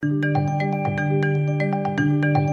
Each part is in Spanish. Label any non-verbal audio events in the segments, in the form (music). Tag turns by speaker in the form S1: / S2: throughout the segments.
S1: Thank you.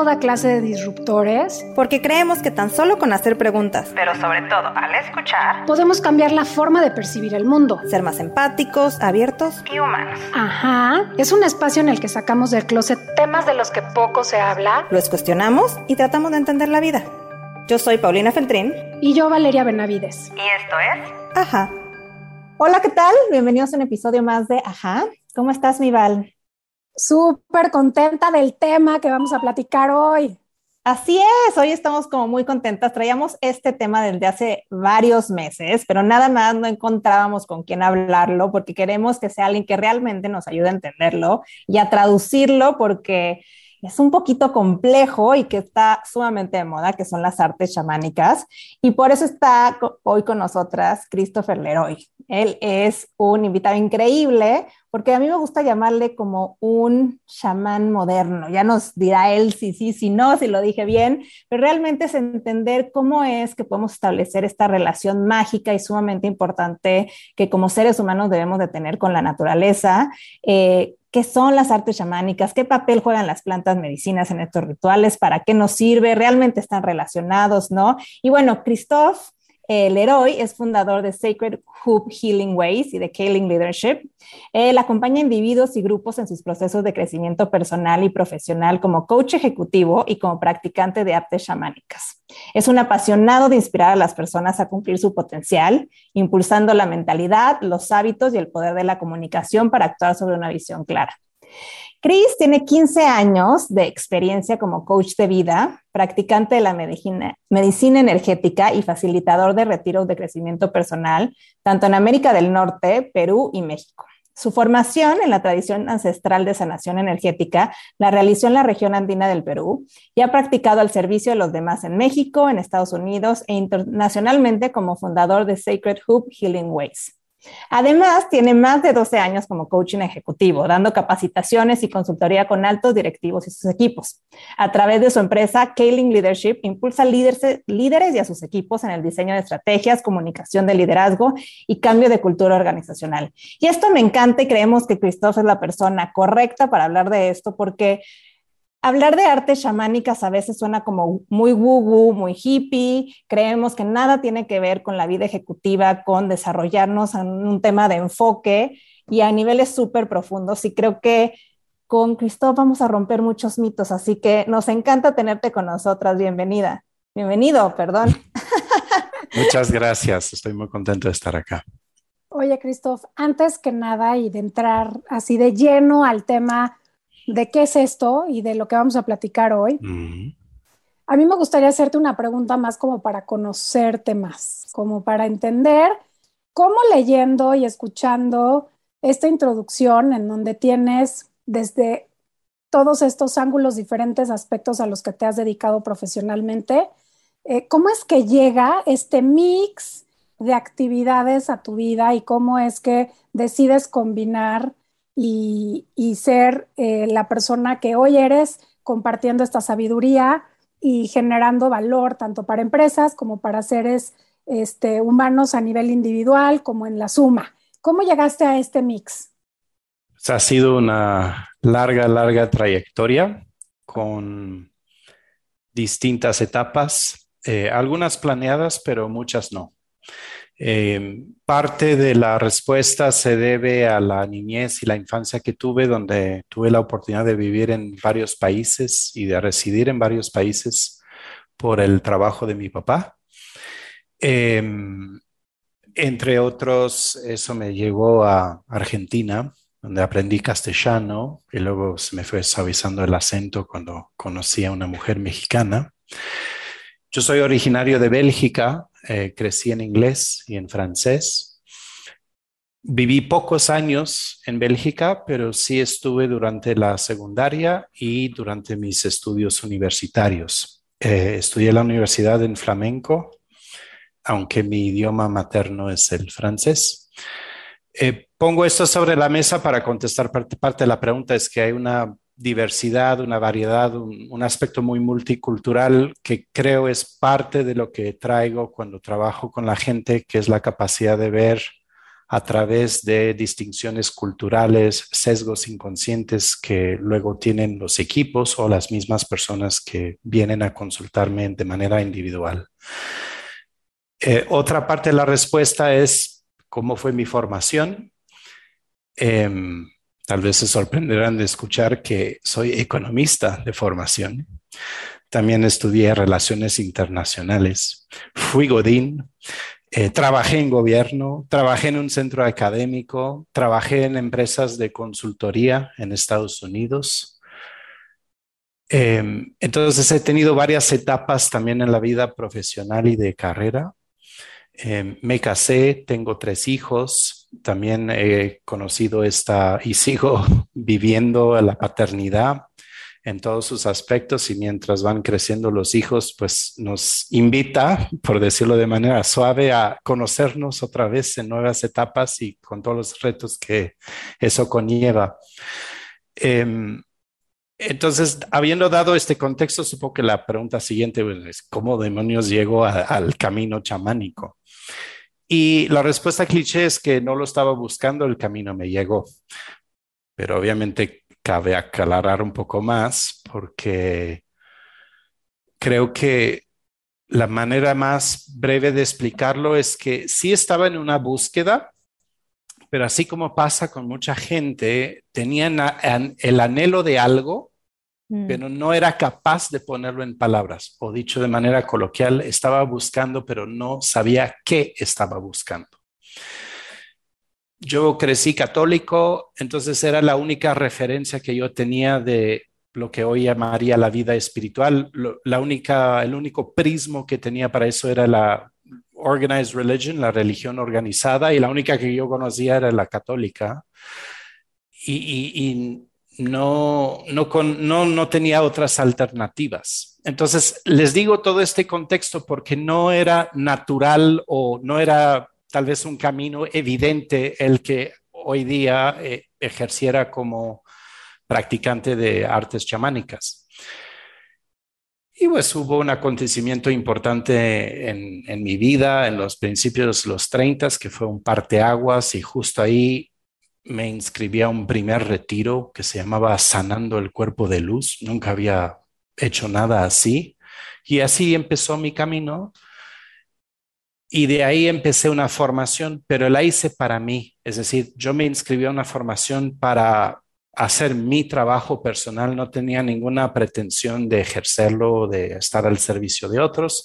S2: toda clase de disruptores.
S3: Porque creemos que tan solo con hacer preguntas,
S4: pero sobre todo al escuchar,
S2: podemos cambiar la forma de percibir el mundo.
S3: Ser más empáticos, abiertos
S4: y humanos.
S2: Ajá. Es un espacio en el que sacamos del closet temas de los que poco se habla.
S3: Los cuestionamos y tratamos de entender la vida. Yo soy Paulina Feltrín.
S2: Y yo Valeria Benavides.
S4: Y esto es...
S3: Ajá. Hola, ¿qué tal? Bienvenidos a un episodio más de Ajá. ¿Cómo estás, mi Val?
S2: Súper contenta del tema que vamos a platicar hoy.
S3: Así es, hoy estamos como muy contentas. Traíamos este tema desde hace varios meses, pero nada más no encontrábamos con quién hablarlo porque queremos que sea alguien que realmente nos ayude a entenderlo y a traducirlo porque es un poquito complejo y que está sumamente de moda, que son las artes chamánicas. Y por eso está hoy con nosotras Christopher Leroy. Él es un invitado increíble, porque a mí me gusta llamarle como un chamán moderno. Ya nos dirá él si sí, si no, si lo dije bien, pero realmente es entender cómo es que podemos establecer esta relación mágica y sumamente importante que como seres humanos debemos de tener con la naturaleza. Eh, qué son las artes chamánicas, qué papel juegan las plantas medicinas en estos rituales, para qué nos sirve, realmente están relacionados, ¿no? Y bueno, Christophe el Leroy es fundador de Sacred Hoop Healing Ways y de Kaling Leadership. Él acompaña individuos y grupos en sus procesos de crecimiento personal y profesional como coach ejecutivo y como practicante de artes chamánicas. Es un apasionado de inspirar a las personas a cumplir su potencial, impulsando la mentalidad, los hábitos y el poder de la comunicación para actuar sobre una visión clara. Chris tiene 15 años de experiencia como coach de vida, practicante de la medicina, energética y facilitador de retiros de crecimiento personal, tanto en América del Norte, Perú y México. Su formación en la tradición ancestral de sanación energética la realizó en la región andina del Perú y ha practicado al servicio de los demás en México, en Estados Unidos e internacionalmente como fundador de Sacred Hoop Healing Ways. Además, tiene más de 12 años como coaching ejecutivo, dando capacitaciones y consultoría con altos directivos y sus equipos. A través de su empresa, Kaling Leadership, impulsa líderes, y a sus equipos en el diseño de estrategias, comunicación de liderazgo y cambio de cultura organizacional. Y esto me encanta y creemos que Christoph es la persona correcta para hablar de esto porque Hablar de artes chamánicas a veces suena como muy woo muy hippie. Creemos que nada tiene que ver con la vida ejecutiva, con desarrollarnos en un tema de enfoque y a niveles súper profundos. Y creo que con Cristóbal vamos a romper muchos mitos, así que nos encanta tenerte con nosotras. Bienvenida. Bienvenido, perdón. (laughs)
S5: Muchas gracias, estoy muy contento de estar acá.
S2: Oye, Cristóbal, antes que nada y de entrar así de lleno al tema de qué es esto y de lo que vamos a platicar hoy, a mí me gustaría hacerte una pregunta más como para conocerte más, como para entender cómo leyendo y escuchando esta introducción en donde tienes desde todos estos ángulos diferentes aspectos a los que te has dedicado profesionalmente, eh, ¿cómo es que llega este mix de actividades a tu vida y cómo es que decides combinar y, ser eh, la persona que hoy eres compartiendo esta sabiduría y generando valor tanto para empresas como para seres este, humanos a nivel individual como en la suma. ¿Cómo llegaste a este mix?
S5: ha sido una larga, larga trayectoria con distintas etapas, eh, algunas planeadas, pero muchas no. Eh, parte de la respuesta se debe a la niñez y la infancia que tuve, donde tuve la oportunidad de vivir en varios países y de residir en varios países por el trabajo de mi papá. Em, entre otros, eso me llevó a Argentina, donde aprendí castellano y luego se me fue suavizando el acento cuando conocí a una mujer mexicana. Yo soy originario de Bélgica, eh, crecí en inglés y en francés. viví pocos años en Bélgica, pero sí estuve durante la secundaria y durante mis estudios universitarios. Eh, estudié la universidad en flamenco, aunque mi idioma materno es el francés. Eh, pongo esto sobre la mesa para contestar parte, parte, de la pregunta, es que hay una diversidad, una variedad, un, aspecto muy multicultural que creo es parte de lo que traigo cuando trabajo con la gente, que es la capacidad de ver a través de distinciones culturales, sesgos inconscientes que luego tienen los equipos o las mismas personas que vienen a consultarme de manera individual. Eh, otra parte de la respuesta es cómo fue mi formación. Eh, tal vez se sorprenderán de escuchar que soy economista de formación. También estudié relaciones internacionales. Fui Godín, eh, trabajé en gobierno, trabajé en un centro académico, trabajé en empresas de consultoría en Estados Unidos. Eh, entonces he tenido varias etapas también en la vida profesional y de carrera. Eh, me casé, tengo tres hijos, también he conocido esta y sigo (laughs) viviendo la paternidad en todos sus aspectos y mientras van creciendo los hijos, pues nos invita, por decirlo de manera suave, a conocernos otra vez en nuevas etapas y con todos los retos que eso conlleva. Eh, entonces, habiendo dado este contexto, supongo que la pregunta siguiente es, ¿cómo demonios llego al camino chamánico? Y la respuesta cliché es que no lo estaba buscando, el camino me llegó. Pero obviamente cabe aclarar un poco más porque creo que la manera más breve de explicarlo es que sí estaba en una búsqueda, pero así como pasa con mucha gente, tenían el anhelo de algo, mm. pero no era capaz de ponerlo en palabras, o dicho de manera coloquial, estaba buscando, pero no sabía qué estaba buscando yo crecí católico, entonces era la única referencia que yo tenía de lo que hoy llamaría la vida espiritual. la única, el único prismo que tenía para eso era la organized religion, la religión organizada, y la única que yo conocía era la católica. Y, no, no, no, no tenía otras alternativas. Entonces, les digo todo este contexto porque no era natural o no era tal vez un camino evidente el que hoy día eh, ejerciera como practicante de artes chamánicas. Y pues hubo un acontecimiento importante en, en mi vida en los principios los 30, que fue un parteaguas y justo ahí me inscribí a un primer retiro que se llamaba Sanando el Cuerpo de Luz. Nunca había hecho nada así. Y así empezó mi camino y de ahí empecé una formación, pero la hice para mí. Es decir, yo me inscribí a una formación para hacer mi trabajo personal. No tenía ninguna pretensión de ejercerlo de estar al servicio de otros.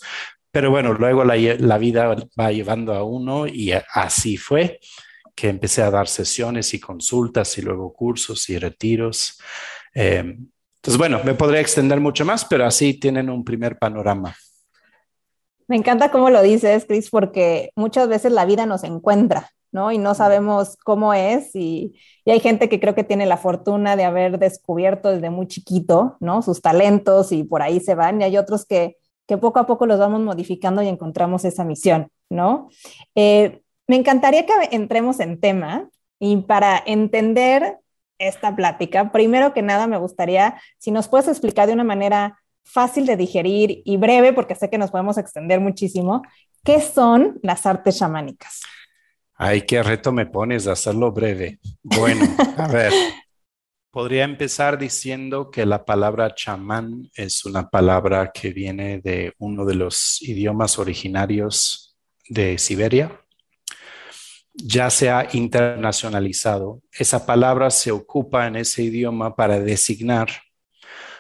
S5: Pero bueno, luego la, la vida va llevando a uno y así fue que empecé a dar sesiones y consultas y luego cursos y retiros. Eh, entonces, bueno, me podría extender mucho más, pero así tienen un primer panorama.
S3: Me encanta cómo lo dices, Chris, porque muchas veces la vida nos encuentra, ¿no? Y no sabemos cómo es y, y, hay gente que creo que tiene la fortuna de haber descubierto desde muy chiquito, ¿no? Sus talentos y por ahí se van y hay otros que, que poco a poco los vamos modificando y encontramos esa misión, ¿no? Eh, me encantaría que entremos en tema y para entender esta plática, primero que nada me gustaría si nos puedes explicar de una manera fácil de digerir y breve, porque sé que nos podemos extender muchísimo, ¿qué son las artes chamánicas?
S5: Ay, qué reto me pones de hacerlo breve. Bueno, a (laughs) ver, podría empezar diciendo que la palabra chamán es una palabra que viene de uno de los idiomas originarios de Siberia. Ya se ha internacionalizado. Esa palabra se ocupa en ese idioma para designar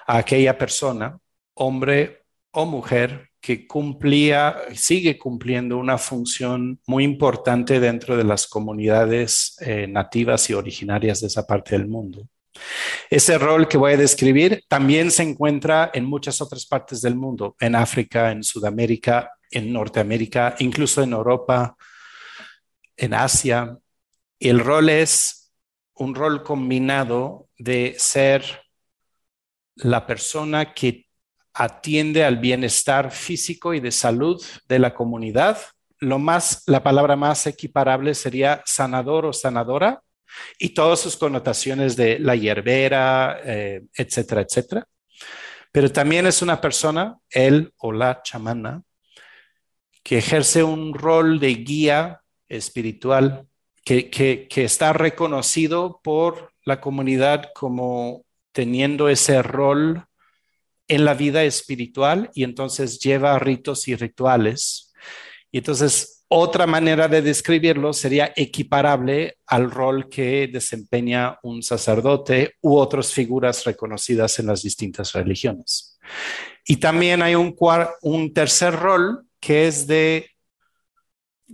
S5: a aquella persona hombre o mujer que cumplía, sigue cumpliendo una función muy importante dentro de las comunidades eh, nativas y originarias de esa parte del mundo. Ese rol que voy a describir también se encuentra en muchas otras partes del mundo, en África, en Sudamérica, en Norteamérica, incluso en Europa, en Asia. El rol es un rol combinado de ser la persona que atiende al bienestar físico y de salud de la comunidad. Lo más, la palabra más equiparable sería sanador o sanadora y todas sus connotaciones de la hierbera, eh, etcétera, etcétera. Pero también es una persona, él o la chamana, que ejerce un rol de guía espiritual que, que, está reconocido por la comunidad como teniendo ese rol en la vida espiritual y entonces lleva ritos y rituales. Y entonces otra manera de describirlo sería equiparable al rol que desempeña un sacerdote u otras figuras reconocidas en las distintas religiones. Y también hay un, un tercer rol que es de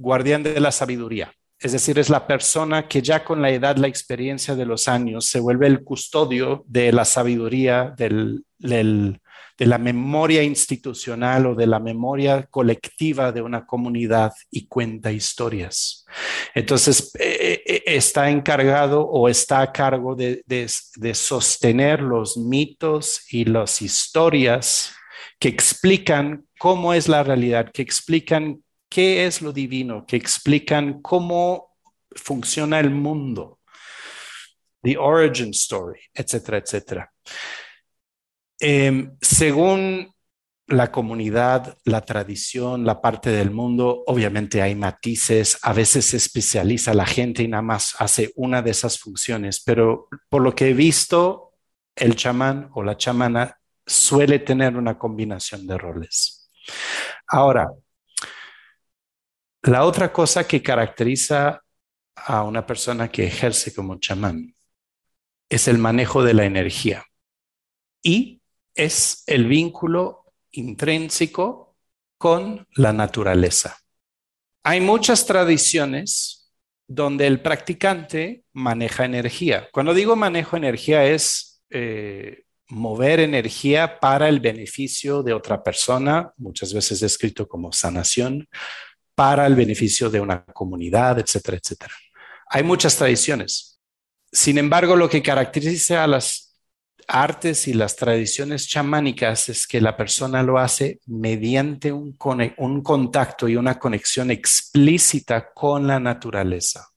S5: guardián de la sabiduría. Es decir, es la persona que ya con la edad, la experiencia de los años, se vuelve el custodio de la sabiduría, del, de la memoria institucional o de la memoria colectiva de una comunidad y cuenta historias. Entonces, eh, eh, está encargado o está a cargo de, de sostener los mitos y las historias que explican cómo es la realidad, que explican qué es lo divino, que explican cómo funciona el mundo, the origin story, etcétera, etcétera. Em, según la comunidad, la tradición, la parte del mundo, obviamente hay matices, a veces se especializa la gente y nada más hace una de esas funciones, pero por lo que he visto, el chamán o la chamana suele tener una combinación de roles. Ahora, la otra cosa que caracteriza a una persona que ejerce como chamán es el manejo de la energía y es el vínculo intrínseco con la naturaleza. Hay muchas tradiciones donde el practicante maneja energía. Cuando digo manejo energía es eh, mover energía para el beneficio de otra persona, muchas veces descrito como sanación, para el beneficio de una comunidad, etcétera, etcétera. Hay muchas tradiciones. Sin embargo, lo que caracteriza a las artes y las tradiciones chamánicas es que la persona lo hace mediante un, contacto y una conexión explícita con la naturaleza.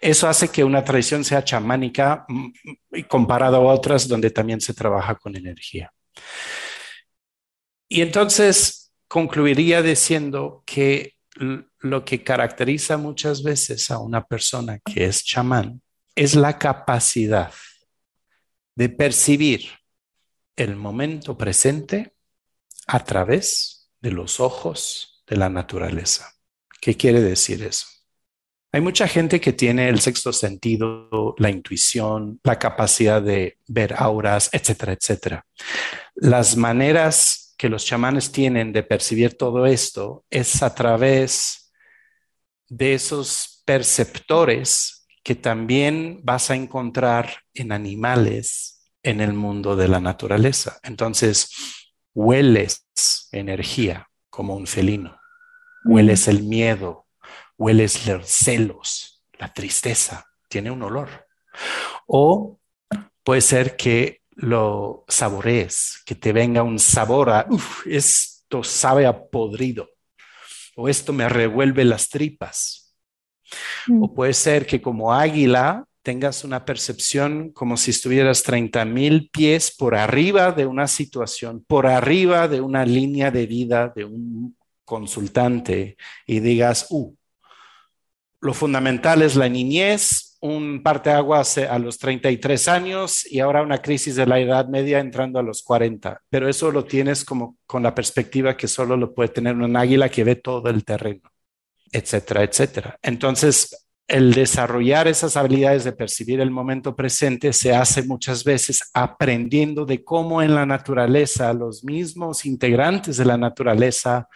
S5: Eso hace que una tradición sea chamánica mm, mm, comparada a otras donde también se trabaja con energía. Y entonces concluiría diciendo que lo que caracteriza muchas veces a una persona que es chamán es la capacidad de percibir el momento presente a través de los ojos de la naturaleza. ¿Qué quiere decir eso? Hay mucha gente que tiene el sexto sentido, la intuición, la capacidad de ver auras, etcétera, etcétera. Las maneras que los chamanes tienen de percibir todo esto es a través de esos perceptores que también vas a encontrar en animales en el mundo de la naturaleza. Entonces, hueles energía como un felino, hueles el miedo, hueles los celos, la tristeza, tiene un olor. O puede ser que lo saborees, que te venga un sabor a, esto sabe a podrido, o esto me revuelve las tripas. Mm. O puede ser que como águila tengas una percepción como si estuvieras 30 mil pies por arriba de una situación, por arriba de una línea de vida de un consultante y digas, uh, lo fundamental es la niñez, un agua a los 33 años y ahora una crisis de la edad media entrando a los 40. Pero eso lo tienes como con la perspectiva que solo lo puede tener un águila que ve todo el terreno, etcétera, etcétera. Entonces, el desarrollar esas habilidades de percibir el momento presente se hace muchas veces aprendiendo de cómo en la naturaleza los mismos integrantes de la naturaleza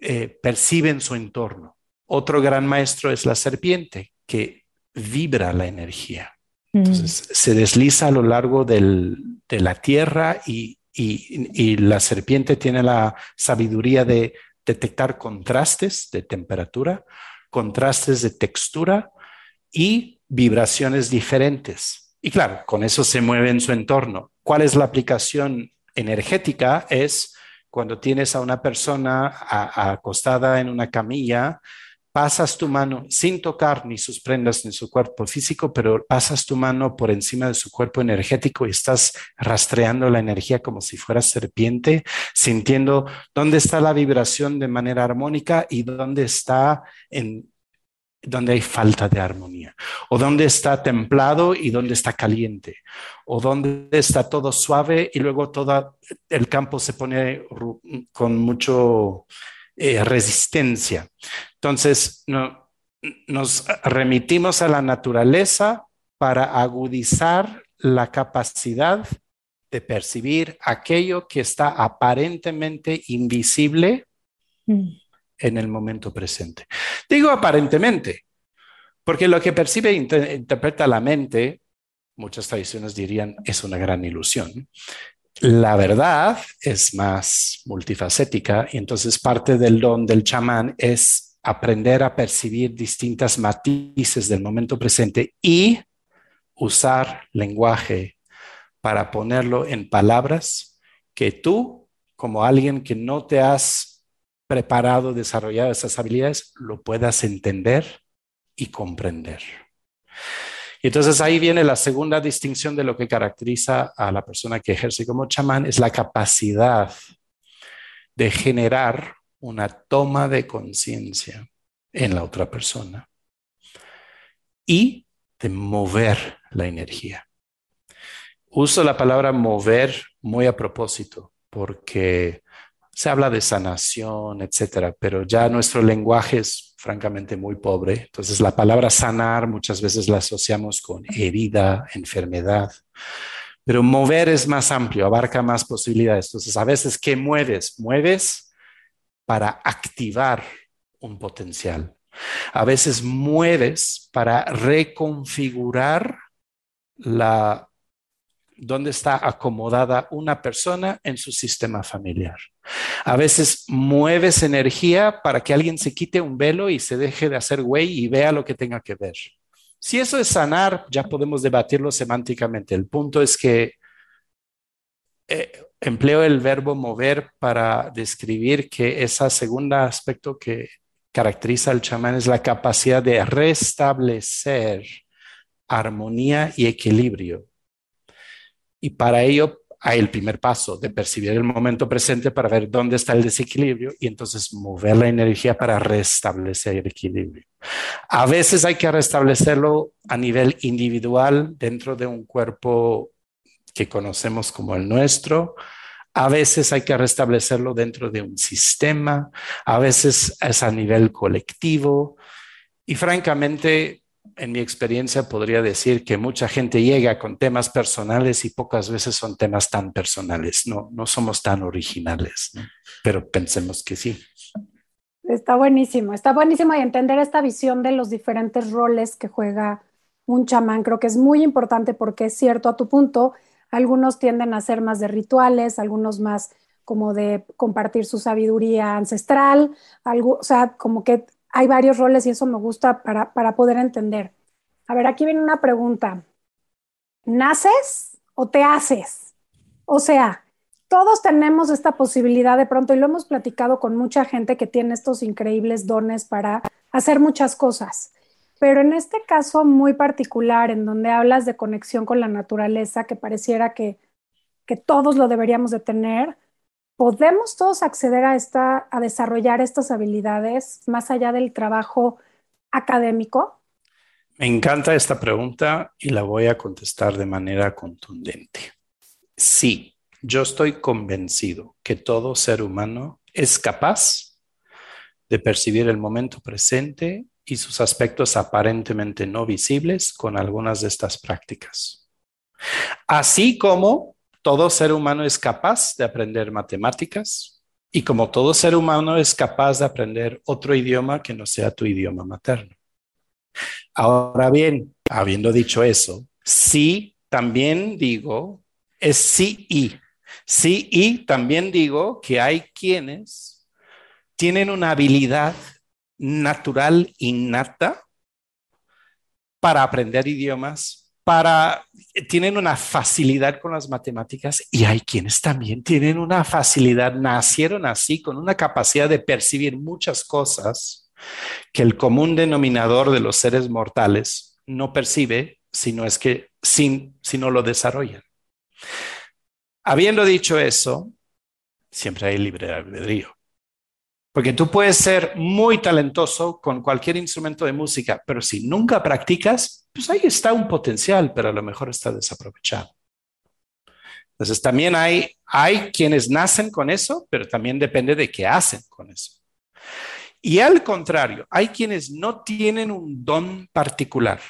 S5: eh, perciben su entorno. Otro gran maestro es la serpiente, que vibra la energía. Mm. Entonces, se desliza a lo largo de la tierra y, la serpiente tiene la sabiduría de detectar contrastes de temperatura, contrastes de textura y vibraciones diferentes. Y claro, con eso se mueve en su entorno. ¿Cuál es la aplicación energética? Es cuando tienes a una persona acostada en una camilla, pasas tu mano sin tocar ni sus prendas ni su cuerpo físico, pero pasas tu mano por encima de su cuerpo energético y estás rastreando la energía como si fuera serpiente, sintiendo dónde está la vibración de manera armónica y dónde está en donde hay falta de armonía, o dónde está templado y dónde está caliente, o dónde está todo suave y luego todo el campo se pone con mucho eh, resistencia. Entonces, nos remitimos a la naturaleza para agudizar la capacidad de percibir aquello que está aparentemente invisible. Mm en el momento presente. Digo aparentemente, porque lo que percibe e interpreta la mente, muchas tradiciones dirían, es una gran ilusión. La verdad es más multifacética y entonces parte del don del chamán es aprender a percibir distintas matices del momento presente y usar lenguaje para ponerlo en palabras que tú, como alguien que no te has preparado, desarrollado esas habilidades, lo puedas entender y comprender. Y entonces ahí viene la segunda distinción de lo que caracteriza a la persona que ejerce como chamán, es la capacidad de generar una toma de conciencia en la otra persona y de mover la energía. Uso la palabra mover muy a propósito porque se habla de sanación, etcétera, pero ya nuestro lenguaje es francamente muy pobre. Entonces, la palabra sanar muchas veces la asociamos con herida, enfermedad. Pero mover es más amplio, abarca más posibilidades. Entonces, a veces, ¿qué mueves? Mueves para activar un potencial. A veces mueves para reconfigurar la dónde está acomodada una persona en su sistema familiar. A veces mueves energía para que alguien se quite un velo y se deje de hacer güey y vea lo que tenga que ver. Si eso es sanar, ya podemos debatirlo semánticamente. El punto es que eh, empleo el verbo mover para describir que ese segundo aspecto que caracteriza al chamán es la capacidad de restablecer armonía y equilibrio y para ello hay el primer paso de percibir el momento presente para ver dónde está el desequilibrio y entonces mover la energía para restablecer el equilibrio. A veces hay que restablecerlo a nivel individual dentro de un cuerpo que conocemos como el nuestro. A veces hay que restablecerlo dentro de un sistema, a veces es a nivel colectivo. Y francamente, en mi experiencia podría decir que mucha gente llega con temas personales y pocas veces son temas tan personales. No, no somos tan originales, pero pensemos que sí.
S2: Está buenísimo, está buenísimo y entender esta visión de los diferentes roles que juega un chamán. Creo que es muy importante porque es cierto a tu punto, algunos tienden a ser más de rituales, algunos más como de compartir su sabiduría ancestral, algo, o sea, como que hay varios roles y eso me gusta para, para poder entender. A ver, aquí viene una pregunta. ¿Naces o te haces? O sea, todos tenemos esta posibilidad de pronto y lo hemos platicado con mucha gente que tiene estos increíbles dones para hacer muchas cosas. Pero en este caso muy particular, en donde hablas de conexión con la naturaleza, que pareciera que, que todos lo deberíamos de tener, ¿podemos todos acceder a, esta, a desarrollar estas habilidades más allá del trabajo académico?
S5: Me encanta esta pregunta y la voy a contestar de manera contundente. Sí, yo estoy convencido que todo ser humano es capaz de percibir el momento presente y sus aspectos aparentemente no visibles con algunas de estas prácticas. Así como todo ser humano es capaz de aprender matemáticas y como todo ser humano es capaz de aprender otro idioma que no sea tu idioma materno. Ahora bien, habiendo dicho eso, sí también digo, es sí y. Sí y también digo que hay quienes tienen una habilidad natural innata para aprender idiomas, para tienen una facilidad con las matemáticas y hay quienes también tienen una facilidad, nacieron así con una capacidad de percibir muchas cosas que el común denominador de los seres mortales no percibe si no es que sin, si no lo desarrollan. Habiendo dicho eso, siempre hay libre albedrío. Porque tú puedes ser muy talentoso con cualquier instrumento de música, pero si nunca practicas, pues ahí está un potencial, pero a lo mejor está desaprovechado. Entonces también hay, hay quienes nacen con eso, pero también depende de qué hacen con eso. Y al contrario, hay quienes no tienen un don particular,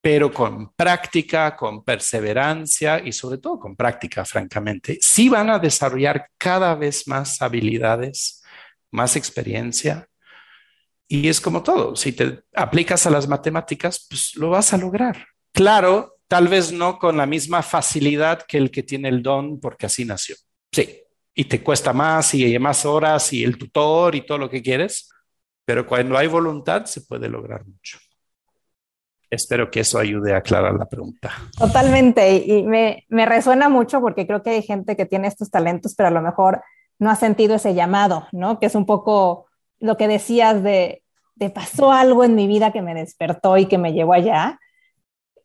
S5: pero con práctica, con perseverancia y sobre todo con práctica, francamente, sí van a desarrollar cada vez más habilidades, más experiencia. Y es como todo, si te aplicas a las matemáticas, pues lo vas a lograr. Claro, tal vez no con la misma facilidad que el que tiene el don porque así nació. Sí, y te cuesta más y más horas y el tutor y todo lo que quieres, pero cuando hay voluntad se puede lograr mucho. Espero que eso ayude a aclarar la pregunta.
S3: Totalmente, y me, me, resuena mucho porque creo que hay gente que tiene estos talentos, pero a lo mejor no ha sentido ese llamado, ¿no? Que es un poco lo que decías de, pasó algo en mi vida que me despertó y que me llevó allá.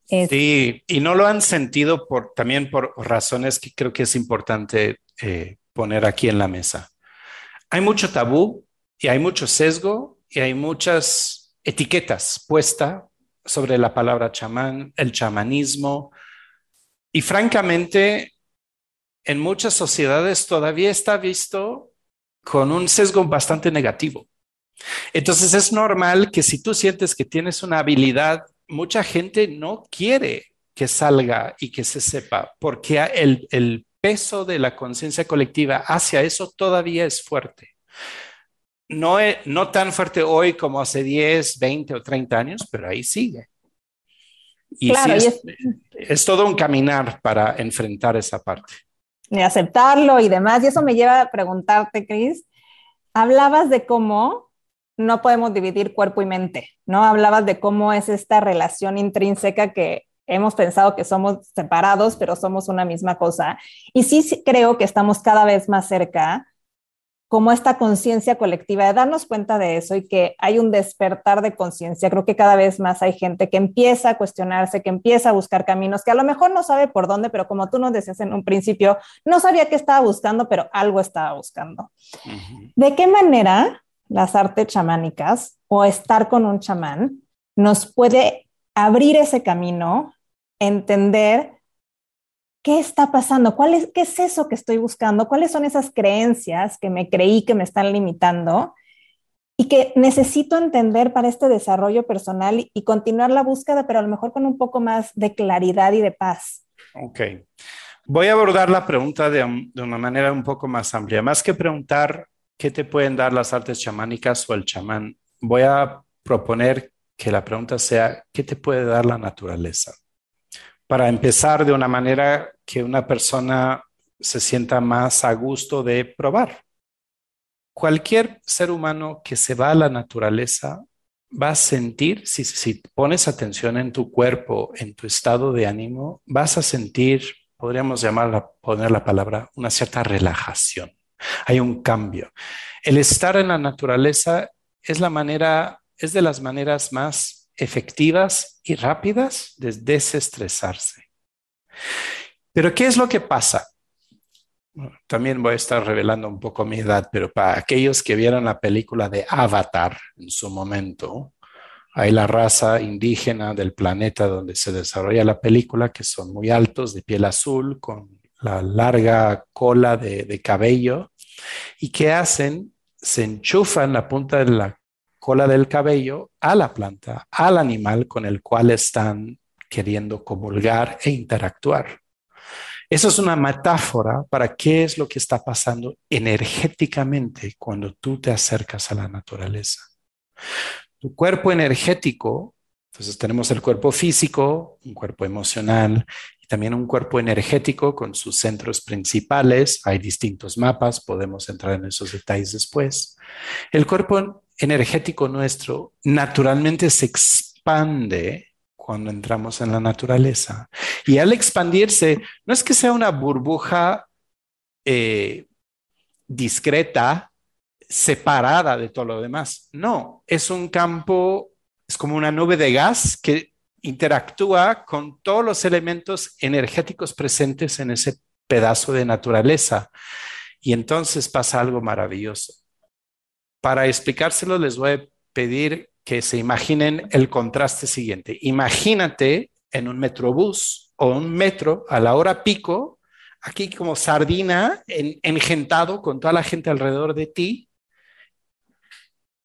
S5: Sí, y no lo han sentido también por razones que creo que es importante eh, poner aquí en la mesa. Hay mucho tabú y hay mucho sesgo y hay muchas etiquetas puestas sobre la palabra chamán, el chamanismo. Y francamente, en muchas sociedades todavía está visto con un sesgo bastante negativo. Entonces es normal que si tú sientes que tienes una habilidad, mucha gente no quiere que salga y que se sepa, porque el, el peso de la conciencia colectiva hacia eso todavía es fuerte no, no tan fuerte hoy como hace 10, 20 o 30 años, pero ahí sigue. Y, es, todo un caminar para enfrentar esa parte.
S3: Y aceptarlo y demás. Y eso me lleva a preguntarte, Cris, hablabas de cómo no podemos dividir cuerpo y mente, ¿no? Hablabas de cómo es esta relación intrínseca que hemos pensado que somos separados, pero somos una misma cosa. Y sí creo que estamos cada vez más cerca como esta conciencia colectiva, de darnos cuenta de eso y que hay un despertar de conciencia. Creo que cada vez más hay gente que empieza a cuestionarse, que empieza a buscar caminos, que a lo mejor no sabe por dónde, pero como tú nos decías en un principio, no sabía qué estaba buscando, pero algo estaba buscando. ¿De qué manera las artes chamánicas o estar con un chamán nos puede abrir ese camino, entender ¿qué está pasando? ¿Cuál es, ¿Qué es eso que estoy buscando? ¿Cuáles son esas creencias que me creí que me están limitando? Y que necesito entender para este desarrollo personal y continuar la búsqueda, pero a lo mejor con un poco más de claridad y de paz.
S5: Ok. Voy a abordar la pregunta de, de una manera un poco más amplia. Más que preguntar qué te pueden dar las artes chamánicas o el chamán, voy a proponer que la pregunta sea, ¿qué te puede dar la naturaleza? Para empezar de una manera que una persona se sienta más a gusto de probar. Cualquier ser humano que se va a la naturaleza va a sentir, si, pones atención en tu cuerpo, en tu estado de ánimo, vas a sentir, podríamos llamarla, poner la palabra, una cierta relajación. Hay un cambio. El estar en la naturaleza es la manera, es de las maneras más efectivas y rápidas de desestresarse. Pero ¿qué es lo que pasa? también voy a estar revelando un poco mi edad, pero para aquellos que vieron la película de Avatar en su momento, hay la raza indígena del planeta donde se desarrolla la película, que son muy altos, de piel azul, con la larga cola de, de cabello, y que hacen, se enchufan la punta de la cola del cabello a la planta, al animal con el cual están queriendo comulgar e interactuar. Eso es una metáfora para qué es lo que está pasando energéticamente cuando tú te acercas a la naturaleza. Tu cuerpo energético, entonces tenemos el cuerpo físico, un cuerpo emocional y también un cuerpo energético con sus centros principales. Hay distintos mapas, podemos entrar en esos detalles después. El cuerpo energético nuestro naturalmente se expande cuando entramos en la naturaleza. Y al expandirse, no es que sea una burbuja eh, discreta, separada de todo lo demás. No, es un campo, es como una nube de gas que interactúa con todos los elementos energéticos presentes en ese pedazo de naturaleza. Y entonces pasa algo maravilloso. Para explicárselo les voy a pedir que se imaginen el contraste siguiente. Imagínate en un metrobús o un metro a la hora pico, aquí como sardina, engentado con toda la gente alrededor de ti.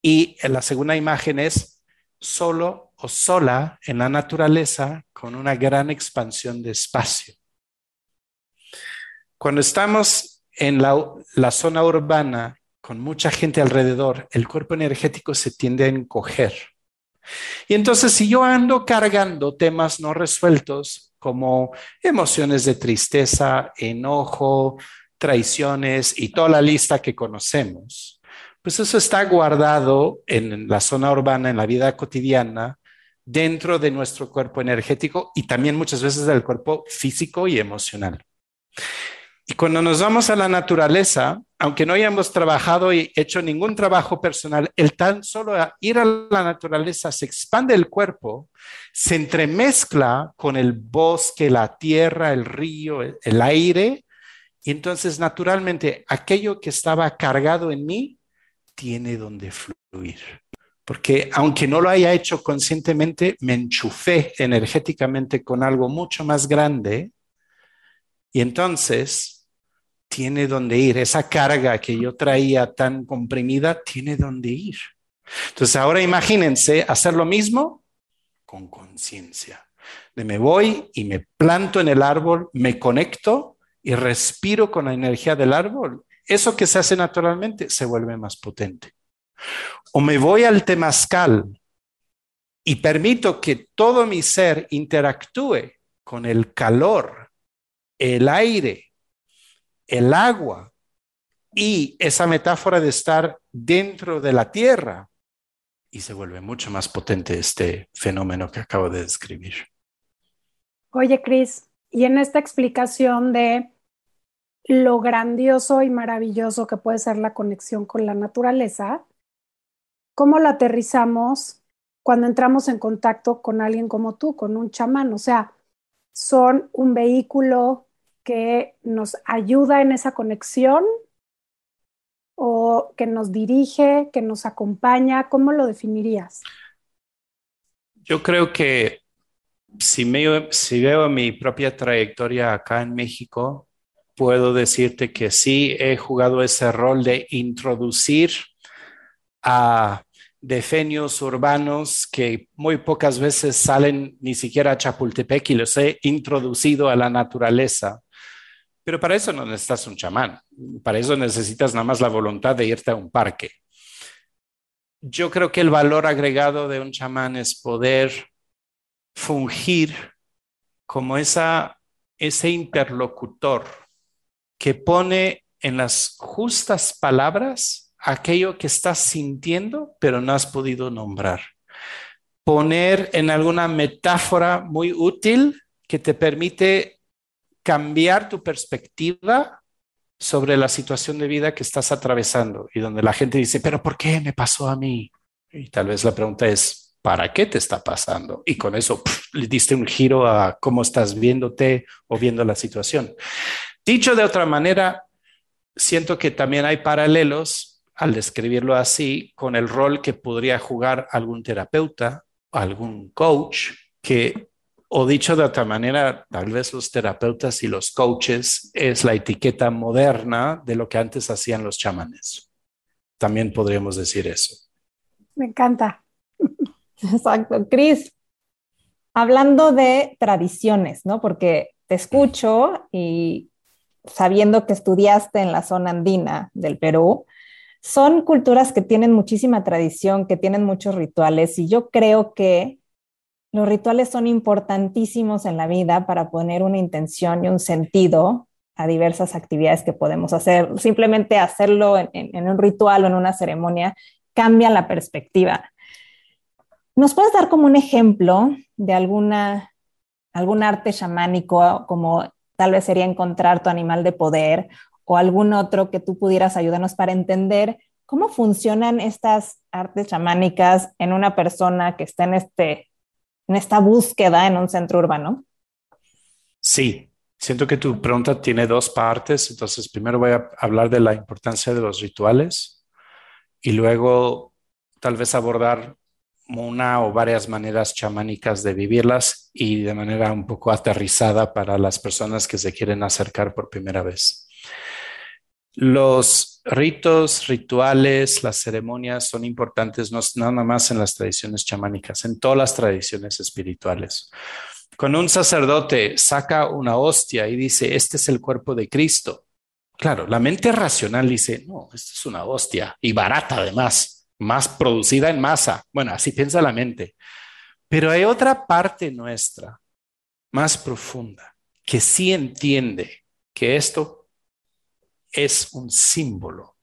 S5: Y la segunda imagen es solo o sola en la naturaleza con una gran expansión de espacio. Cuando estamos en la, zona urbana con mucha gente alrededor, el cuerpo energético se tiende a encoger. Y entonces si yo ando cargando temas no resueltos como emociones de tristeza, enojo, traiciones y toda la lista que conocemos, pues eso está guardado en la zona urbana, en la vida cotidiana, dentro de nuestro cuerpo energético y también muchas veces del cuerpo físico y emocional. Y cuando nos vamos a la naturaleza, aunque no hayamos trabajado y hecho ningún trabajo personal, el tan solo ir a la naturaleza se expande el cuerpo, se entremezcla con el bosque, la tierra, el río, el, aire, y entonces naturalmente aquello que estaba cargado en mí tiene donde fluir. Porque aunque no lo haya hecho conscientemente, me enchufé energéticamente con algo mucho más grande. Y entonces tiene donde ir. Esa carga que yo traía tan comprimida tiene donde ir. Entonces ahora imagínense hacer lo mismo con conciencia. De me voy y me planto en el árbol, me conecto y respiro con la energía del árbol. Eso que se hace naturalmente se vuelve más potente. O me voy al temazcal y permito que todo mi ser interactúe con el calor, el aire, el agua y esa metáfora de estar dentro de la tierra y se vuelve mucho más potente este fenómeno que acabo de describir.
S2: Oye, Cris, y en esta explicación de lo grandioso y maravilloso que puede ser la conexión con la naturaleza, ¿cómo lo aterrizamos cuando entramos en contacto con alguien como tú, con un chamán? O sea, son un vehículo que nos ayuda en esa conexión o que nos dirige, que nos acompaña? ¿Cómo lo definirías?
S5: Yo creo que si, me, si veo mi propia trayectoria acá en México, puedo decirte que sí he jugado ese rol de introducir a defenios urbanos que muy pocas veces salen ni siquiera a Chapultepec y los he introducido a la naturaleza. Pero para eso no necesitas un chamán, para eso necesitas nada más la voluntad de irte a un parque. Yo creo que el valor agregado de un chamán es poder fungir como esa, ese interlocutor que pone en las justas palabras aquello que estás sintiendo, pero no has podido nombrar. Poner en alguna metáfora muy útil que te permite cambiar tu perspectiva sobre la situación de vida que estás atravesando y donde la gente dice, pero ¿por qué me pasó a mí? Y tal vez la pregunta es, ¿para qué te está pasando? Y con eso le diste un giro a cómo estás viéndote o viendo la situación. Dicho de otra manera, siento que también hay paralelos al describirlo así con el rol que podría jugar algún terapeuta, algún coach que o dicho de otra manera, tal vez los terapeutas y los coaches es la etiqueta moderna de lo que antes hacían los chamanes. También podríamos decir eso.
S2: Me encanta. (laughs)
S3: Exacto. Cris, hablando de tradiciones, ¿no? Porque te escucho y sabiendo que estudiaste en la zona andina del Perú, son culturas que tienen muchísima tradición, que tienen muchos rituales y yo creo que los rituales son importantísimos en la vida para poner una intención y un sentido a diversas actividades que podemos hacer. Simplemente hacerlo en, un ritual o en una ceremonia cambia la perspectiva. ¿Nos puedes dar como un ejemplo de alguna, algún arte chamánico, como tal vez sería encontrar tu animal de poder o algún otro que tú pudieras ayudarnos para entender cómo funcionan estas artes chamánicas en una persona que está en, este, en esta búsqueda en un centro urbano?
S5: Sí, siento que tu pregunta tiene dos partes, entonces primero voy a hablar de la importancia de los rituales y luego tal vez abordar una o varias maneras chamánicas de vivirlas y de manera un poco aterrizada para las personas que se quieren acercar por primera vez. Los ritos, rituales, las ceremonias son importantes no nada más en las tradiciones chamánicas, en todas las tradiciones espirituales. Cuando un sacerdote saca una hostia y dice, este es el cuerpo de Cristo, claro, la mente racional dice, no, esto es una hostia y barata además más producida en masa. Bueno, así piensa la mente. Pero hay otra parte nuestra, más profunda, que sí entiende que esto es un símbolo.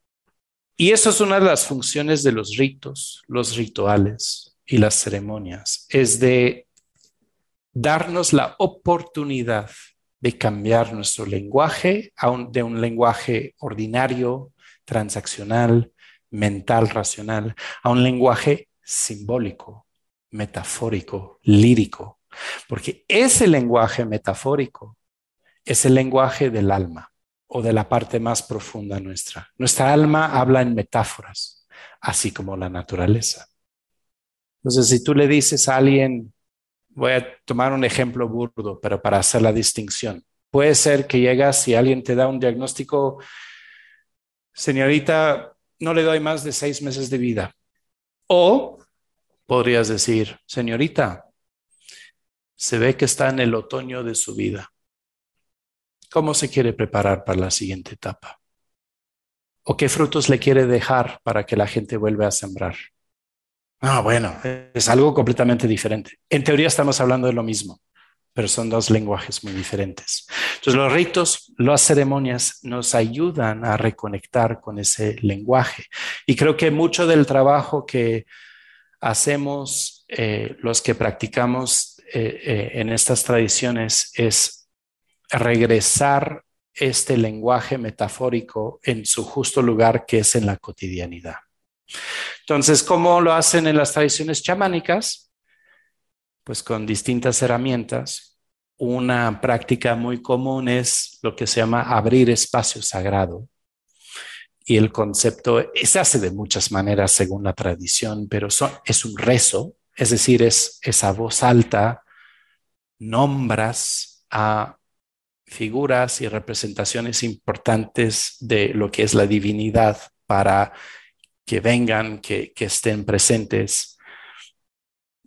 S5: Y eso es una de las funciones de los ritos, los rituales y las ceremonias, es de darnos la oportunidad de cambiar nuestro lenguaje de un lenguaje ordinario, transaccional, mental, racional, a un lenguaje simbólico, metafórico, lírico, porque ese lenguaje metafórico es el lenguaje del alma o de la parte más profunda nuestra. Nuestra alma habla en metáforas, así como la naturaleza. Entonces, si tú le dices a alguien, voy a tomar un ejemplo burdo, pero para hacer la distinción, puede ser que llegas y alguien te da un diagnóstico, señorita, no le doy más de seis meses de vida. O podrías decir, señorita, se ve que está en el otoño de su vida. ¿Cómo se quiere preparar para la siguiente etapa? ¿O qué frutos le quiere dejar para que la gente vuelva a sembrar? Ah, bueno, es algo completamente diferente. En teoría estamos hablando de lo mismo pero son dos lenguajes muy diferentes. Entonces los ritos, las ceremonias nos ayudan a reconectar con ese lenguaje. Y creo que mucho del trabajo que hacemos eh, los que practicamos eh, eh, en estas tradiciones es regresar este lenguaje metafórico en su justo lugar que es en la cotidianidad. Entonces, ¿cómo lo hacen en las tradiciones chamánicas? pues con distintas herramientas. Una práctica muy común es lo que se llama abrir espacio sagrado. Y el concepto se hace de muchas maneras según la tradición, pero es un rezo, es decir, es esa voz alta, nombras a figuras y representaciones importantes de lo que es la divinidad para que vengan, que, que estén presentes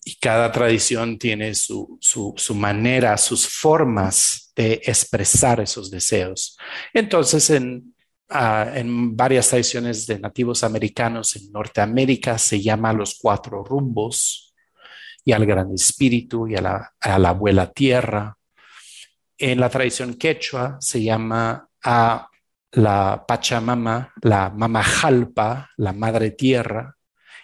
S5: y cada tradición tiene su, su, manera, sus formas de expresar esos deseos. Entonces, en, ah, en varias tradiciones de nativos americanos en Norteamérica se llama los cuatro rumbos y al gran espíritu y a la, a la abuela tierra. En la tradición quechua se llama a la Pachamama, la Mamajalpa, la madre tierra,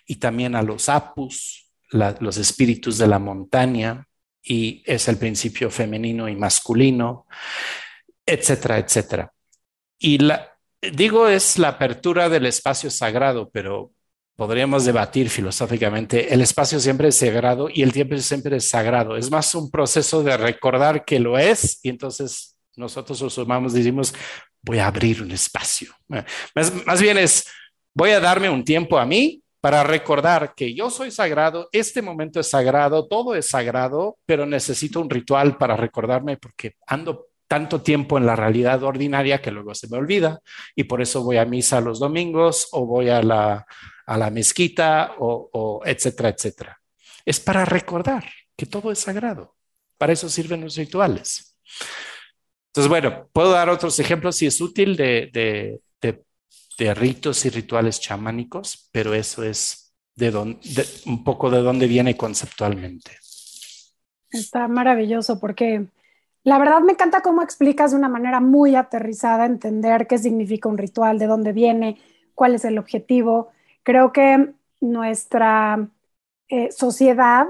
S5: y también a los apus, los espíritus de la montaña y es el principio femenino y masculino, etcétera, etcétera. Y la, digo es la apertura del espacio sagrado, pero podríamos debatir filosóficamente, el espacio siempre es sagrado y el tiempo siempre es sagrado. Es más un proceso de recordar que lo es y entonces nosotros los humanos decimos, voy a abrir un espacio. más bien es, voy a darme un tiempo a mí para recordar que yo soy sagrado, este momento es sagrado, todo es sagrado, pero necesito un ritual para recordarme porque ando tanto tiempo en la realidad ordinaria que luego se me olvida y por eso voy a misa los domingos o voy a la, a la mezquita o, etcétera, etcétera. Es para recordar que todo es sagrado. Para eso sirven los rituales. Entonces, bueno, puedo dar otros ejemplos si es útil de, de ritos y rituales chamánicos, pero eso es de, un poco de dónde viene conceptualmente.
S2: Está maravilloso porque la verdad me encanta cómo explicas de una manera muy aterrizada entender qué significa un ritual, de dónde viene, cuál es el objetivo. Creo que nuestra eh, sociedad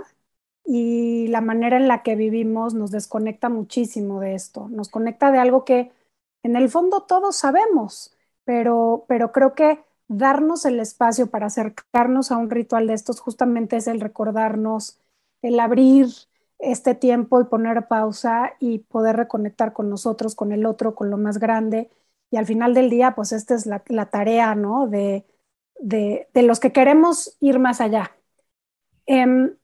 S2: y la manera en la que vivimos nos desconecta muchísimo de esto, nos conecta de algo que en el fondo todos sabemos, pero, pero creo que darnos el espacio para acercarnos a un ritual de estos justamente es el recordarnos, el abrir este tiempo y poner pausa y poder reconectar con nosotros, con el otro, con lo más grande. Y al final del día, pues esta es la, tarea, ¿no? De, de, los que queremos ir más allá. Em,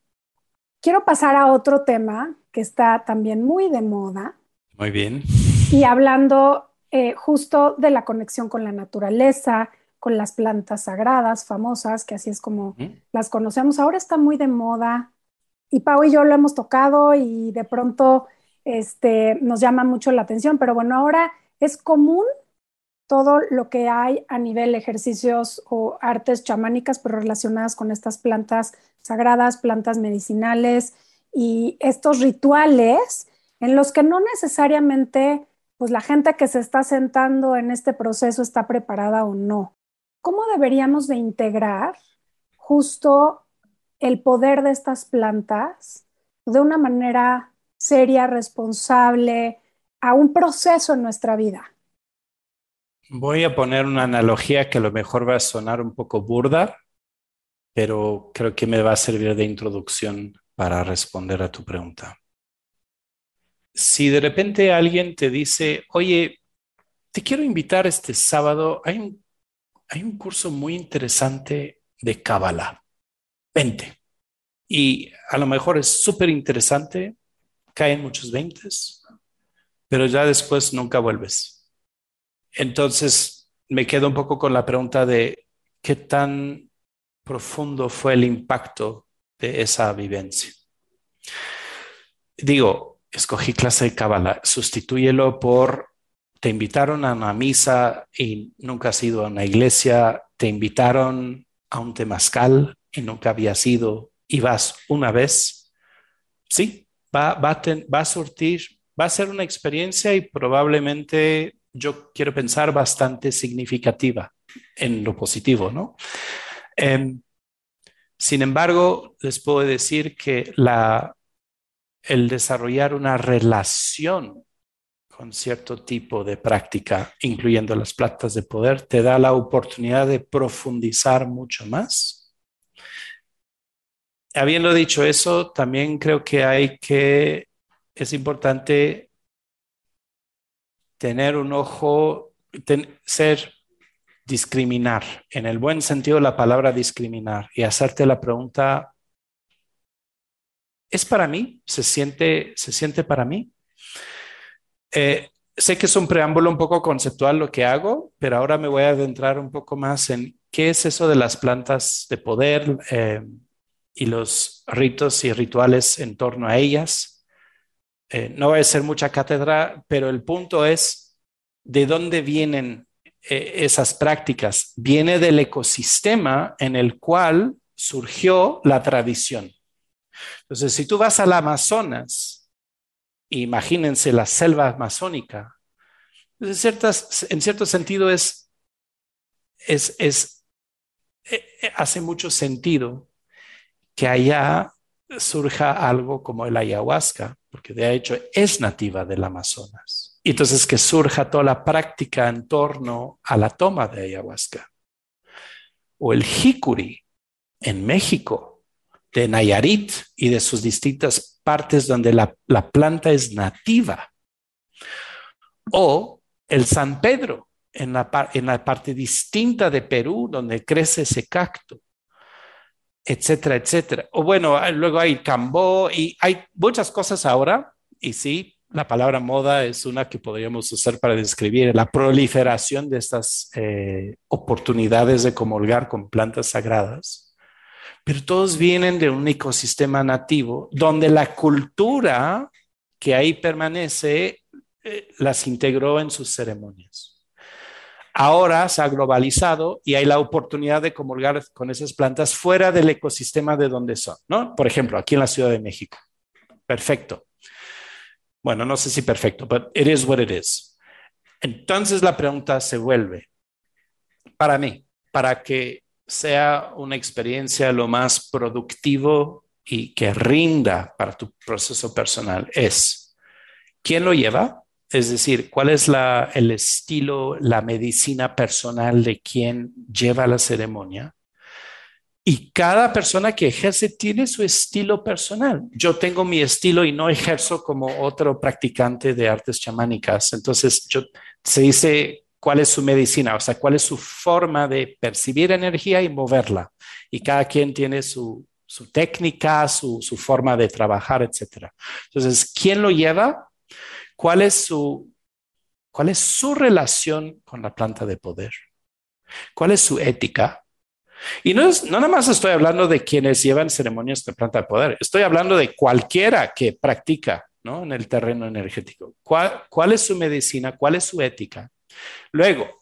S2: quiero pasar a otro tema que está también muy de moda.
S5: Muy bien.
S2: Y hablando eh, justo de la conexión con la naturaleza, con las plantas sagradas famosas, que así es como las conocemos. Ahora está muy de moda y Pau y yo lo hemos tocado y de pronto este, nos llama mucho la atención, pero bueno, ahora es común todo lo que hay a nivel ejercicios o artes chamánicas, pero relacionadas con estas plantas sagradas, plantas medicinales y estos rituales en los que no necesariamente pues la gente que se está sentando en este proceso está preparada o no. ¿cómo deberíamos de integrar justo el poder de estas plantas de una manera seria, responsable, a un proceso en nuestra vida?
S5: Voy a poner una analogía que a lo mejor va a sonar un poco burda, pero creo que me va a servir de introducción para responder a tu pregunta. Si de repente alguien te dice, oye, te quiero invitar este sábado, hay un hay un curso muy interesante de Kabbalah. Vente. Y a lo mejor es súper interesante, caen muchos veintes, pero ya después nunca vuelves. Entonces me quedo un poco con la pregunta de qué tan profundo fue el impacto de esa vivencia. Digo, escogí clase de Kabbalah, sustitúyelo por te invitaron a una misa y nunca has ido a una iglesia, te invitaron a un temazcal y nunca habías ido y vas una vez, sí, va, va, va a surtir, va a ser una experiencia y probablemente yo quiero pensar bastante significativa en lo positivo, ¿no? Em, sin embargo, les puedo decir que el desarrollar una relación con cierto tipo de práctica, incluyendo las plantas de poder, te da la oportunidad de profundizar mucho más. Habiendo dicho eso, también creo que hay que, es importante tener un ojo, ser discriminar, en el buen sentido de la palabra discriminar, y hacerte la pregunta, ¿es para mí? ¿Se siente, se siente para mí? Eh, sé que es un preámbulo un poco conceptual lo que hago, pero ahora me voy a adentrar un poco más en qué es eso de las plantas de poder eh, y los ritos y rituales en torno a ellas. Eh, no va a ser mucha cátedra, pero el punto es de dónde vienen esas prácticas. Viene del ecosistema en el cual surgió la tradición. Entonces, si tú vas al Amazonas, imagínense la selva amazónica. En, ciertas, en cierto sentido es, es, es eh, eh, hace mucho sentido que allá surja algo como el ayahuasca, porque de hecho es nativa del Amazonas. Y entonces que surja toda la práctica en torno a la toma de ayahuasca. O el jicuri en México, de Nayarit y de sus distintas partes donde la, planta es nativa. O el San Pedro, en la, en la, parte distinta de Perú, donde crece ese cacto, etcétera, etcétera. O bueno, luego hay Cambó y hay muchas cosas ahora, y sí, la palabra moda es una que podríamos usar para describir la proliferación de estas eh, oportunidades de comulgar con plantas sagradas pero todos vienen de un ecosistema nativo donde la cultura que ahí permanece eh, las integró en sus ceremonias. Ahora se ha globalizado y hay la oportunidad de comulgar con esas plantas fuera del ecosistema de donde son, ¿no? Por ejemplo, aquí en la Ciudad de México. Perfecto. Bueno, no sé si perfecto, but it is what it is. Entonces la pregunta se vuelve, para mí, para que sea una experiencia lo más productivo y que rinda para tu proceso personal es quién lo lleva, es decir, cuál es el estilo, la medicina personal de quien lleva la ceremonia. Y cada persona que ejerce tiene su estilo personal. Yo tengo mi estilo y no ejerzo como otro practicante de artes chamánicas. Entonces, se dice cuál es su medicina, o sea, cuál es su forma de percibir energía y moverla. Y cada quien tiene su, técnica, su, su, forma de trabajar, etc. Entonces, ¿quién lo lleva? ¿Cuál es su, cuál es su relación con la planta de poder? ¿Cuál es su ética? Y no, es, no nada más estoy hablando de quienes llevan ceremonias de planta de poder, estoy hablando de cualquiera que practica ¿no? en el terreno energético. ¿Cuál, ¿Cuál es su medicina? ¿Cuál es su ética? Luego,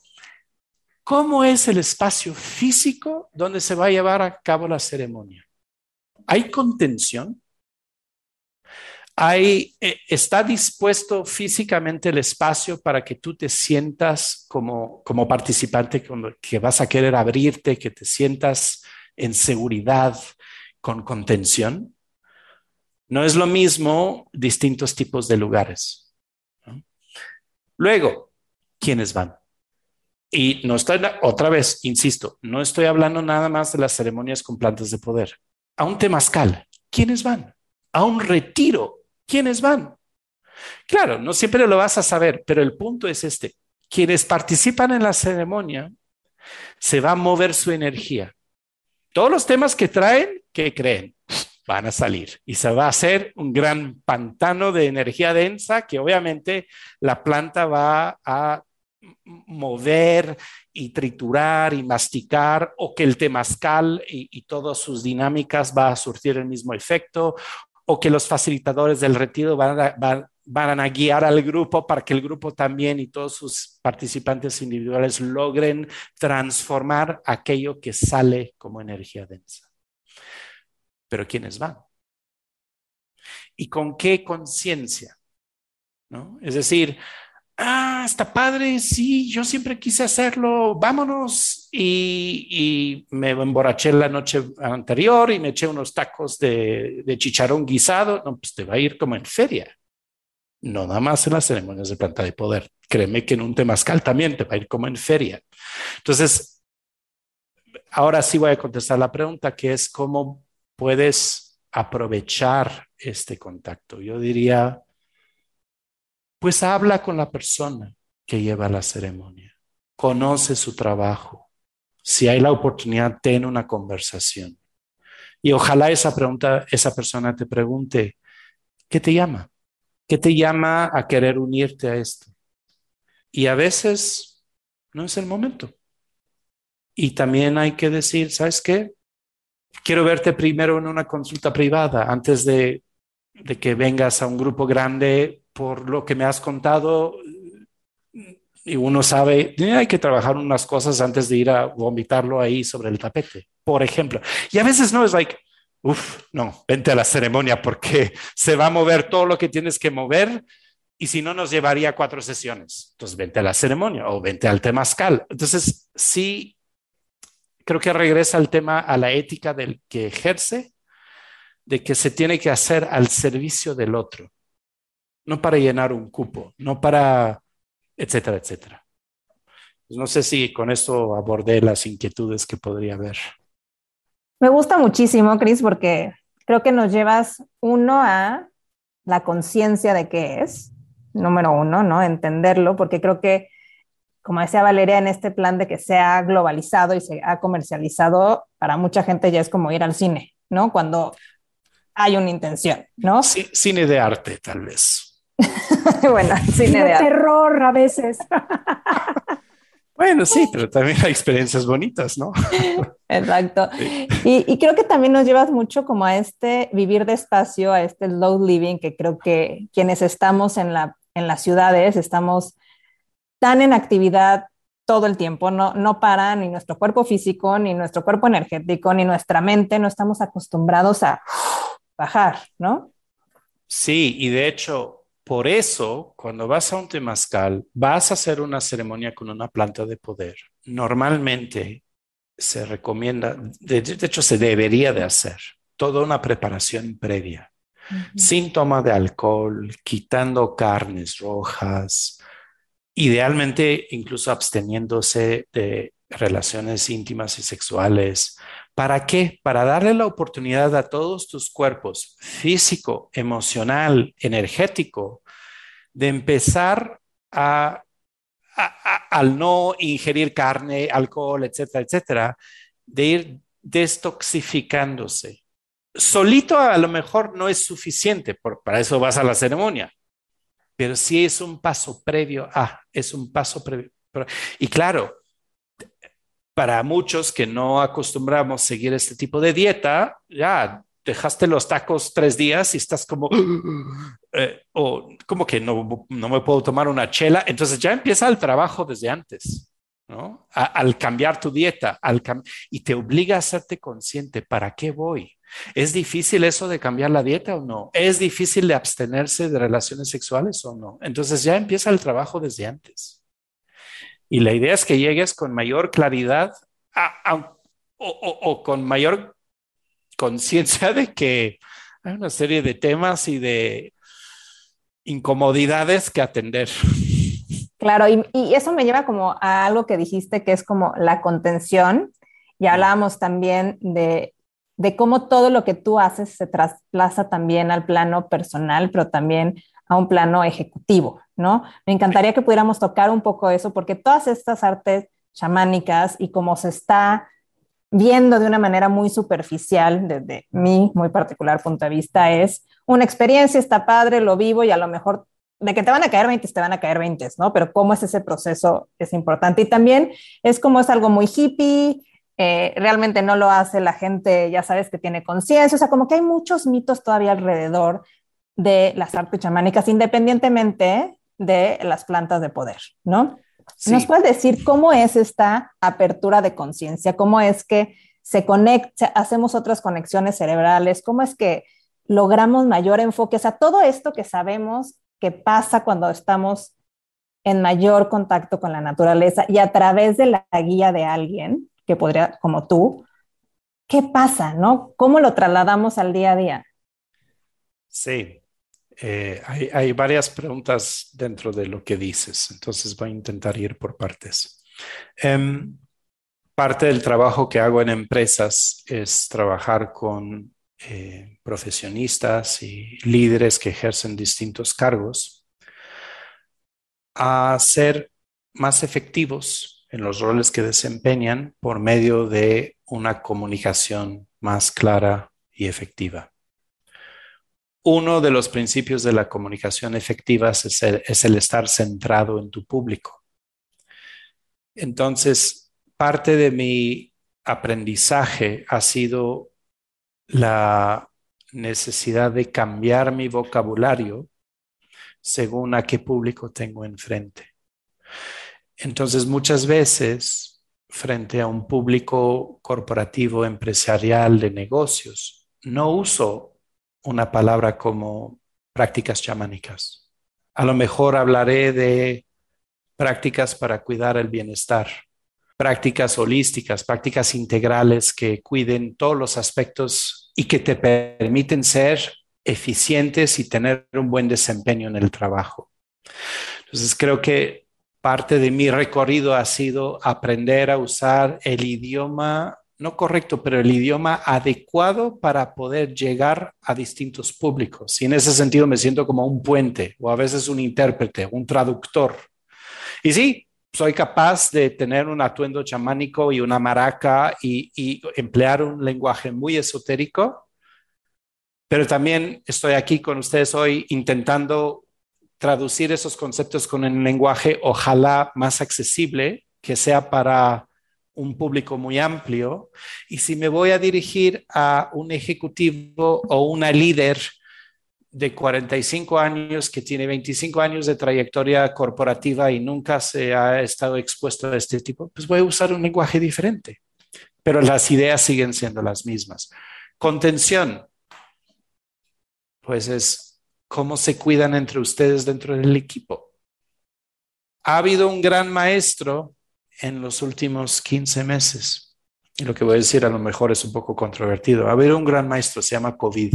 S5: ¿cómo es el espacio físico donde se va a llevar a cabo la ceremonia? ¿Hay contención? Hay, eh, ¿Está dispuesto físicamente el espacio para que tú te sientas como, como participante, que vas a querer abrirte, que te sientas en seguridad, con contención? No es lo mismo distintos tipos de lugares. Luego, ¿quiénes van? Y no estoy, otra vez, insisto, no estoy hablando nada más de las ceremonias con plantas de poder. A un temazcal, ¿quiénes van? A un retiro, ¿quiénes van? Claro, no siempre lo vas a saber, pero el punto es este. Quienes participan en la ceremonia, se va a mover su energía. Todos los temas que traen, ¿qué creen? van a salir y se va a hacer un gran pantano de energía densa que obviamente la planta va a mover y triturar y masticar o que el temazcal y, todas sus dinámicas va a surtir el mismo efecto o que los facilitadores del retiro van a, van a guiar al grupo para que el grupo también y todos sus participantes individuales logren transformar aquello que sale como energía densa. Pero ¿quiénes van? ¿Y con qué conciencia? ¿No? Es decir, ah, está padre, sí, yo siempre quise hacerlo, vámonos. Y, me emborraché la noche anterior y me eché unos tacos de, de, chicharrón guisado. No, pues te va a ir como en feria. No nada más en las ceremonias de planta de poder. Créeme que en un temazcal también te va a ir como en feria. Entonces, ahora sí voy a contestar la pregunta, que es cómo puedes aprovechar este contacto. Yo diría, pues habla con la persona que lleva la ceremonia, conoce su trabajo. Si hay la oportunidad, ten una conversación. Y ojalá esa pregunta, esa persona te pregunte, ¿qué te llama? ¿Qué te llama a querer unirte a esto? Y a veces no es el momento. Y también hay que decir, ¿sabes qué? Quiero verte primero en una consulta privada antes de, de que vengas a un grupo grande por lo que me has contado, y uno sabe, eh, hay que trabajar unas cosas antes de ir a vomitarlo ahí sobre el tapete, por ejemplo. Y a veces no es like, uff, no, vente a la ceremonia porque se va a mover todo lo que tienes que mover y si no nos llevaría cuatro sesiones. Entonces vente a la ceremonia o vente al temazcal. Entonces sí, creo que regresa al tema, a la ética del que ejerce, de que se tiene que hacer al servicio del otro no para llenar un cupo, no para, etcétera, etcétera. Pues no sé si con esto abordé las inquietudes que podría haber.
S3: Me gusta muchísimo, Cris, porque creo que nos llevas uno a la conciencia de qué es, número uno, ¿no? Entenderlo, porque creo que, como decía Valeria, en este plan de que se ha globalizado y se ha comercializado, para mucha gente ya es como ir al cine, ¿no? Cuando hay una intención, ¿no?
S5: Sí, cine de arte, tal vez. (laughs) (laughs)
S2: bueno, cine de, terror a veces. (laughs)
S5: Bueno, sí, pero también hay experiencias bonitas, ¿no?
S3: Exacto. Y, creo que también nos llevas mucho como a este vivir despacio, a este low living, que creo que quienes estamos en, la, en las ciudades estamos tan en actividad todo el tiempo, no, no para ni nuestro cuerpo físico, ni nuestro cuerpo energético, ni nuestra mente, no estamos acostumbrados a bajar, ¿no?
S5: Sí, y de hecho, por eso, cuando vas a un temazcal, vas a hacer una ceremonia con una planta de poder. Normalmente se recomienda, de, hecho se debería de hacer, toda una preparación previa, sin toma de alcohol, quitando carnes rojas, idealmente incluso absteniéndose de relaciones íntimas y sexuales. ¿Para qué? Para darle la oportunidad a todos tus cuerpos, físico, emocional, energético, de empezar a al no ingerir carne, alcohol, etcétera, etcétera, de ir destoxificándose. Solito a lo mejor no es suficiente, para eso vas a la ceremonia, pero sí es un paso previo a, es un paso previo. Y claro, para muchos que no acostumbramos seguir este tipo de dieta, ya dejaste los tacos tres días y estás como, (gasps) eh, o como que no, no, me puedo tomar una chela, entonces ya empieza el trabajo desde antes, ¿no? al cambiar tu dieta, al y te obliga a hacerte consciente, ¿para qué voy? ¿Es difícil eso de cambiar la dieta o no? ¿Es difícil de abstenerse de relaciones sexuales o no? Entonces ya empieza el trabajo desde antes. Y la idea es que llegues con mayor claridad o con mayor conciencia de que hay una serie de temas y de incomodidades que atender.
S3: Claro, y, eso me lleva como a algo que dijiste que es como la contención. Y hablábamos también de, de cómo todo lo que tú haces se trasplaza también al plano personal, pero también a un plano ejecutivo, ¿no? Me encantaría que pudiéramos tocar un poco eso, porque todas estas artes chamánicas y cómo se está viendo de una manera muy superficial, desde mi muy particular punto de vista, es una experiencia, está padre, lo vivo y a lo mejor de que te van a caer 20, te van a caer 20, ¿no? Pero cómo es ese proceso es importante. Y también es como es algo muy hippie, eh, realmente no lo hace la gente, ya sabes, que tiene conciencia, o sea, como que hay muchos mitos todavía alrededor de las artes chamánicas, independientemente de las plantas de poder, ¿no? ¿Nos puedes decir cómo es esta apertura de conciencia? ¿Cómo es que se conecta, hacemos otras conexiones cerebrales? ¿Cómo es que logramos mayor enfoque? O sea, todo esto que sabemos que pasa cuando estamos en mayor contacto con la naturaleza y a través de la guía de alguien que podría, como tú, ¿qué pasa, no? ¿Cómo lo trasladamos al día a día?
S5: Sí, eh, hay, varias preguntas dentro de lo que dices, entonces voy a intentar ir por partes. Em, parte del trabajo que hago en empresas es trabajar con eh, profesionistas y líderes que ejercen distintos cargos a ser más efectivos en los roles que desempeñan por medio de una comunicación más clara y efectiva. Uno de los principios de la comunicación efectiva es el, estar centrado en tu público. Entonces, parte de mi aprendizaje ha sido la necesidad de cambiar mi vocabulario según a qué público tengo enfrente. Entonces, muchas veces, frente a un público corporativo, empresarial, de negocios, no uso una palabra como prácticas chamánicas. A lo mejor hablaré de prácticas para cuidar el bienestar, prácticas holísticas, prácticas integrales que cuiden todos los aspectos y que te permiten ser eficientes y tener un buen desempeño en el trabajo. Entonces creo que parte de mi recorrido ha sido aprender a usar el idioma no correcto, pero el idioma adecuado para poder llegar a distintos públicos. Y en ese sentido me siento como un puente o a veces un intérprete, un traductor. Y sí, soy capaz de tener un atuendo chamánico y una maraca y, y emplear un lenguaje muy esotérico, pero también estoy aquí con ustedes hoy intentando traducir esos conceptos con un lenguaje ojalá más accesible, que sea para un público muy amplio y si me voy a dirigir a un ejecutivo o una líder de 45 años que tiene 25 años de trayectoria corporativa y nunca se ha estado expuesto a este tipo, pues voy a usar un lenguaje diferente, pero las ideas siguen siendo las mismas. Contención, pues es cómo se cuidan entre ustedes dentro del equipo. Ha habido un gran maestro en los últimos 15 meses. Y lo que voy a decir a lo mejor es un poco controvertido. A ver, un gran maestro se llama COVID.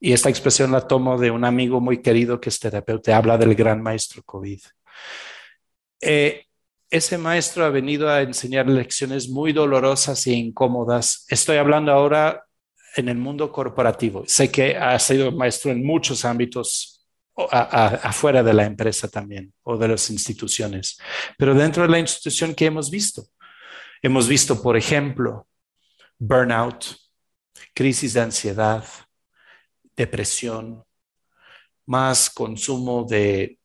S5: Y esta expresión la tomo de un amigo muy querido que es terapeuta, habla del gran maestro COVID. Eh, ese maestro ha venido a enseñar lecciones muy dolorosas e incómodas. Estoy hablando ahora en el mundo corporativo. Sé que ha sido maestro en muchos ámbitos afuera de la empresa también o de las instituciones, pero dentro de la institución que hemos visto. Hemos visto, por ejemplo, burnout, crisis de ansiedad, depresión, más consumo de,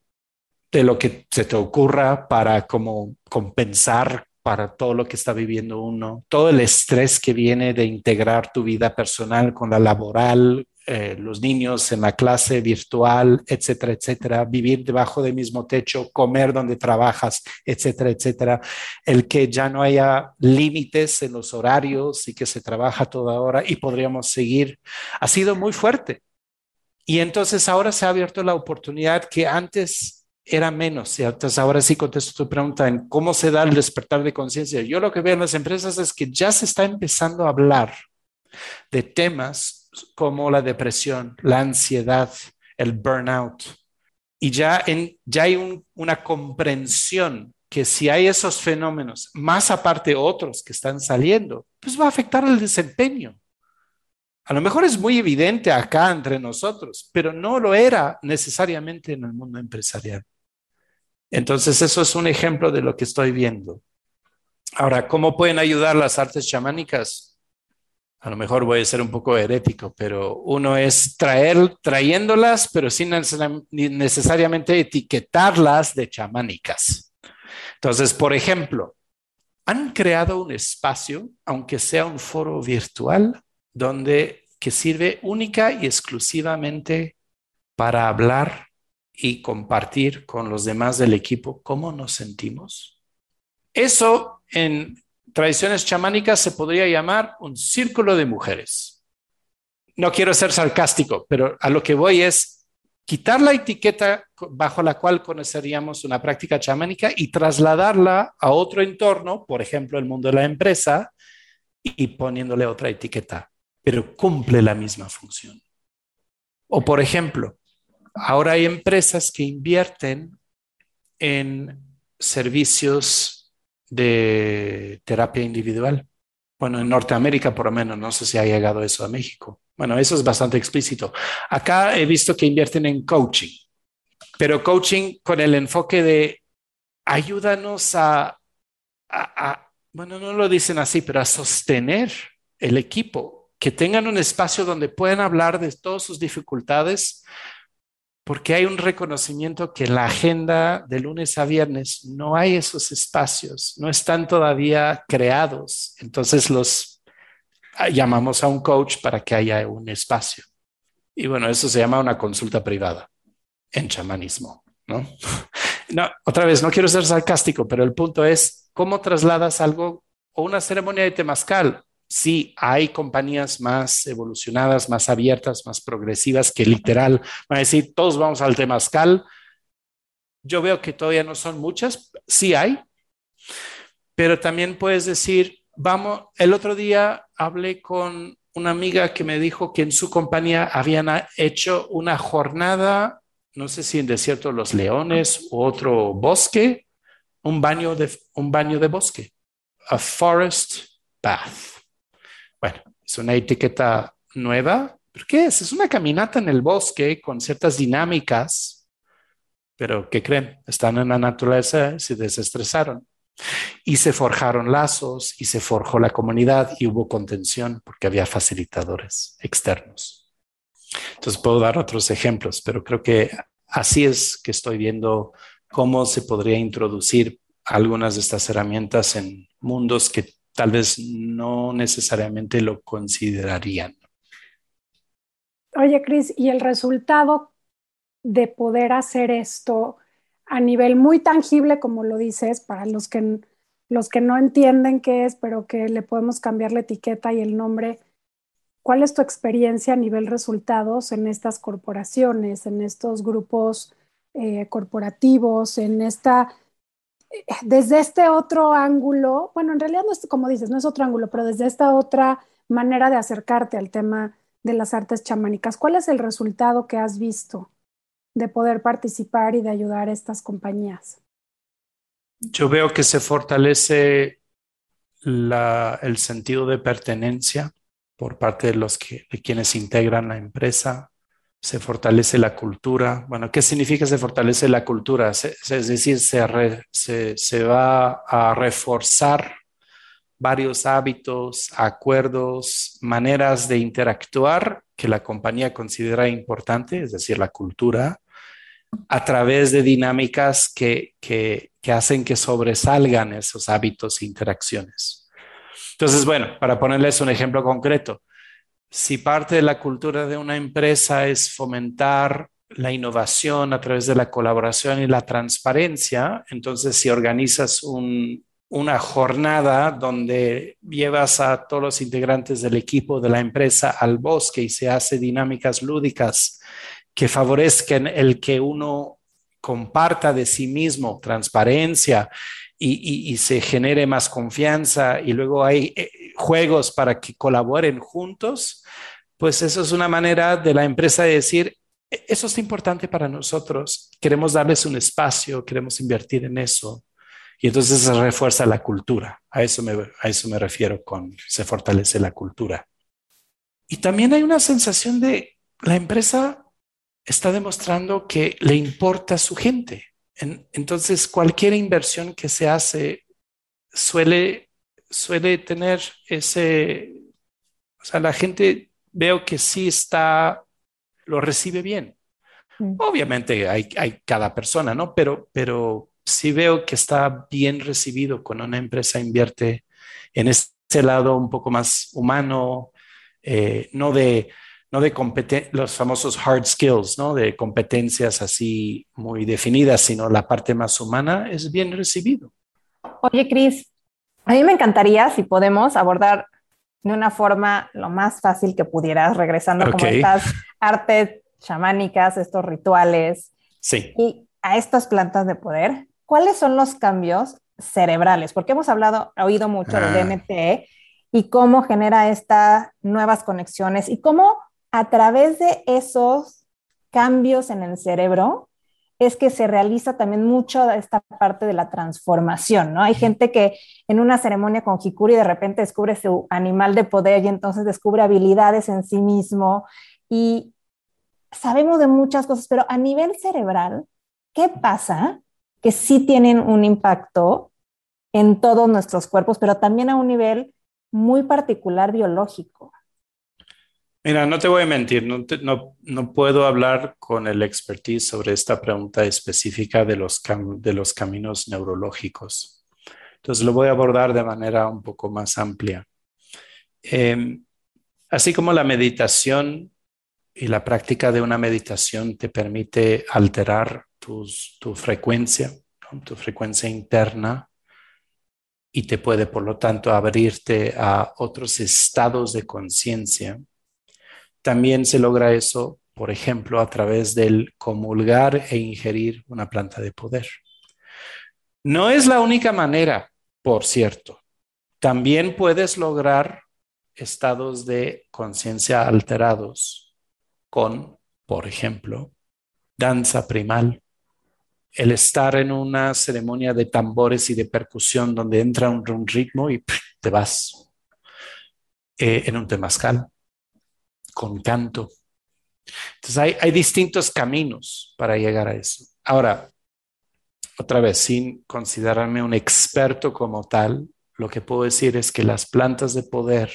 S5: de lo que se te ocurra para como compensar para todo lo que está viviendo uno, todo el estrés que viene de integrar tu vida personal con la laboral, eh, los niños en la clase virtual, etcétera, etcétera, vivir debajo del mismo techo, comer donde trabajas, etcétera, etcétera, el que ya no haya límites en los horarios y que se trabaja toda hora y podríamos seguir, ha sido muy fuerte. Y entonces ahora se ha abierto la oportunidad que antes era menos. Y entonces ahora sí contesto tu pregunta en cómo se da el despertar de conciencia. Yo lo que veo en las empresas es que ya se está empezando a hablar de temas como la depresión, la ansiedad, el burnout. Y ya, en, ya hay una comprensión que si hay esos fenómenos, más aparte otros que están saliendo, pues va a afectar el desempeño. A lo mejor es muy evidente acá entre nosotros, pero no lo era necesariamente en el mundo empresarial. Entonces, eso es un ejemplo de lo que estoy viendo. Ahora, ¿cómo pueden ayudar las artes chamánicas? A lo mejor voy a ser un poco herético, pero uno es traer, trayéndolas, pero sin necesariamente etiquetarlas de chamánicas. Entonces, por ejemplo, han creado un espacio, aunque sea un foro virtual, donde que sirve única y exclusivamente para hablar y compartir con los demás del equipo cómo nos sentimos. Eso en tradiciones chamánicas se podría llamar un círculo de mujeres. No quiero ser sarcástico, pero a lo que voy es quitar la etiqueta bajo la cual conoceríamos una práctica chamánica y trasladarla a otro entorno, por ejemplo, el mundo de la empresa, y poniéndole otra etiqueta, pero cumple la misma función. O, por ejemplo, Ahora hay empresas que invierten en servicios de terapia individual. Bueno, en Norteamérica por lo menos, no sé si ha llegado eso a México. Bueno, eso es bastante explícito. Acá he visto que invierten en coaching, pero coaching con el enfoque de ayúdanos a, bueno, no lo dicen así, pero a sostener el equipo, que tengan un espacio donde puedan hablar de todas sus dificultades, porque hay un reconocimiento que en la agenda de lunes a viernes no hay esos espacios, no están todavía creados. Entonces los ah, llamamos a un coach para que haya un espacio. Y bueno, eso se llama una consulta privada en chamanismo, ¿no? (laughs) No, otra vez, no quiero ser sarcástico, pero el punto es cómo trasladas algo o una ceremonia de temazcal sí hay compañías más evolucionadas, más abiertas, más progresivas que literal van a decir, todos vamos al temazcal. Yo veo que todavía no son muchas, sí hay, pero también puedes decir, vamos, el otro día hablé con una amiga que me dijo que en su compañía habían hecho una jornada, no sé si en Desierto de los Leones u otro bosque, un baño de, un baño de bosque, a forest bath. Bueno, es una etiqueta nueva. ¿Pero qué es? Es una caminata en el bosque con ciertas dinámicas, pero ¿qué creen? Están en la naturaleza, se desestresaron y se forjaron lazos y se forjó la comunidad y hubo contención porque había facilitadores externos. Entonces puedo dar otros ejemplos, pero creo que así es que estoy viendo cómo se podría introducir algunas de estas herramientas en mundos que tal vez no necesariamente lo considerarían.
S2: Oye, Cris, ¿y el resultado de poder hacer esto a nivel muy tangible, como lo dices, para los que, los que no entienden qué es, pero que le podemos cambiar la etiqueta y el nombre? ¿Cuál es tu experiencia a nivel resultados en estas corporaciones, en estos grupos eh, corporativos, en esta desde este otro ángulo, bueno, en realidad no es como dices, no es otro ángulo, pero desde esta otra manera de acercarte al tema de las artes chamánicas, ¿cuál es el resultado que has visto de poder participar y de ayudar a estas compañías?
S5: Yo veo que se fortalece el sentido de pertenencia por parte de los que, de quienes integran la empresa, se fortalece la cultura. Bueno, ¿qué significa se fortalece la cultura? es decir, se, va a reforzar varios hábitos, acuerdos, maneras de interactuar que la compañía considera importante, es decir, la cultura, a través de dinámicas que, que, que hacen que sobresalgan esos hábitos e interacciones. Entonces, bueno, para ponerles un ejemplo concreto, si parte de la cultura de una empresa es fomentar la innovación a través de la colaboración y la transparencia, entonces si organizas una jornada donde llevas a todos los integrantes del equipo de la empresa al bosque y se hace dinámicas lúdicas que favorezcan el que uno comparta de sí mismo transparencia y, se genere más confianza y luego hay eh, juegos para que colaboren juntos, pues eso es una manera de la empresa de decir, e, eso es importante para nosotros, queremos darles un espacio, queremos invertir en eso. Y entonces se refuerza la cultura. A eso me, a eso me refiero con se fortalece la cultura. Y también hay una sensación de la empresa está demostrando que le importa a su gente entonces, cualquier inversión que se hace suele, suele tener ese, o sea, la gente veo que sí está, lo recibe bien. Mm. Obviamente hay, hay, cada persona, ¿no? Pero, pero sí veo que está bien recibido cuando una empresa invierte en ese lado un poco más humano, eh, no de no de los famosos hard skills, ¿no? De competencias así muy definidas, sino la parte más humana es bien recibido.
S3: Oye, Cris, a mí me encantaría si podemos abordar de una forma lo más fácil que pudieras, regresando como estas artes chamánicas, estos rituales.
S5: Sí.
S3: Y a estas plantas de poder, ¿cuáles son los cambios cerebrales? Porque hemos hablado, oído mucho del ah. DMT y cómo genera estas nuevas conexiones y cómo a través de esos cambios en el cerebro es que se realiza también mucho esta parte de la transformación, ¿no? Hay gente que en una ceremonia con Hikuri de repente descubre su animal de poder y entonces descubre habilidades en sí mismo y sabemos de muchas cosas, pero a nivel cerebral, ¿qué pasa? Que sí tienen un impacto en todos nuestros cuerpos, pero también a un nivel muy particular biológico.
S5: Mira, no te voy a mentir, no, no, puedo hablar con el expertise sobre esta pregunta específica de los, de los caminos neurológicos. Entonces lo voy a abordar de manera un poco más amplia. Em, así como la meditación y la práctica de una meditación te permite alterar tu frecuencia, tu frecuencia interna, y te puede, por lo tanto, abrirte a otros estados de conciencia también se logra eso, por ejemplo, a través del comulgar e ingerir una planta de poder. No es la única manera, por cierto. También puedes lograr estados de conciencia alterados con, por ejemplo, danza primal, el estar en una ceremonia de tambores y de percusión donde entra un, ritmo y te vas eh, en un temazcal con canto. Entonces hay, distintos caminos para llegar a eso. Ahora, otra vez, sin considerarme un experto como tal, lo que puedo decir es que las plantas de poder,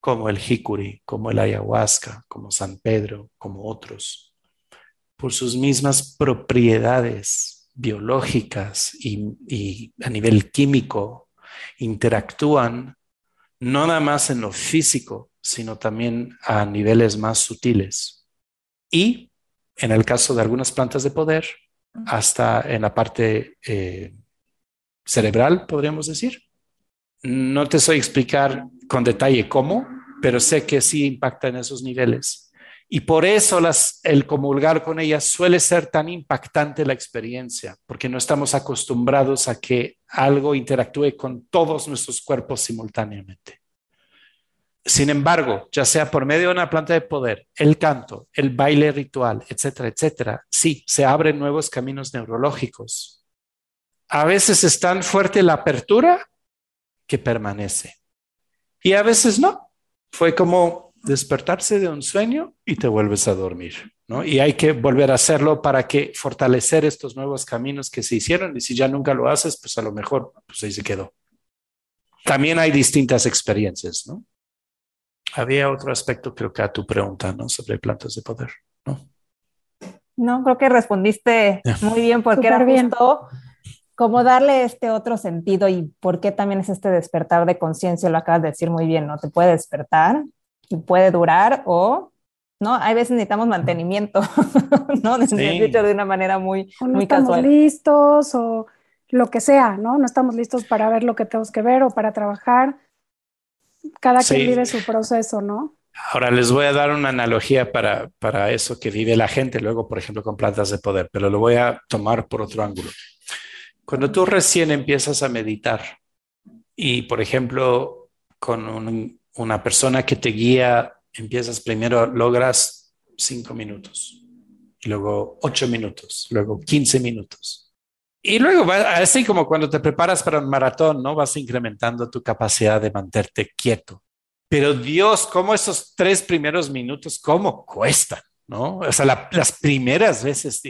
S5: como el jicuri, como el ayahuasca, como San Pedro, como otros, por sus mismas propiedades biológicas y a nivel químico, interactúan no nada más en lo físico, sino también a niveles más sutiles. Y en el caso de algunas plantas de poder, hasta en la parte eh, cerebral, podríamos decir. No te soy explicar con detalle cómo, pero sé que sí impacta en esos niveles Y por eso las, el comulgar con ellas suele ser tan impactante la experiencia, porque no estamos acostumbrados a que algo interactúe con todos nuestros cuerpos simultáneamente. Sin embargo, ya sea por medio de una planta de poder, el canto, el baile ritual, etcétera, etcétera, sí, se abren nuevos caminos neurológicos. A veces es tan fuerte la apertura que permanece. Y a veces no. Fue como despertarse de un sueño y te vuelves a dormir, ¿no? Y hay que volver a hacerlo para que fortalecer estos nuevos caminos que se hicieron y si ya nunca lo haces, pues a lo mejor pues ahí se quedó. También hay distintas experiencias, ¿no? Había otro aspecto, creo que a tu pregunta, ¿no? Sobre plantas de poder, ¿no?
S3: No, creo que respondiste muy bien porque era justo como darle este otro sentido y por qué también es este despertar de conciencia, lo acabas de decir muy bien, ¿no? Te puede despertar, y puede durar o ¿no? Hay veces necesitamos mantenimiento, (laughs) ¿no? de una manera muy,
S2: o no
S3: muy
S2: estamos listos o lo que sea, ¿no? No estamos listos para ver lo que tenemos que ver o para trabajar. Cada quien vive su proceso, ¿no?
S5: Ahora les voy a dar una analogía para, para eso que vive la gente, luego, por ejemplo, con plantas de poder, pero lo voy a tomar por otro ángulo. Cuando tú recién empiezas a meditar y, por ejemplo, con un, una persona que te guía, empiezas primero, logras cinco minutos, y luego ocho minutos, luego 15 minutos. Y luego, así como cuando te preparas para un maratón, ¿no? Vas incrementando tu capacidad de mantenerte quieto. Pero Dios, ¿cómo esos tres primeros minutos, cómo cuestan? ¿no? O sea, las primeras veces,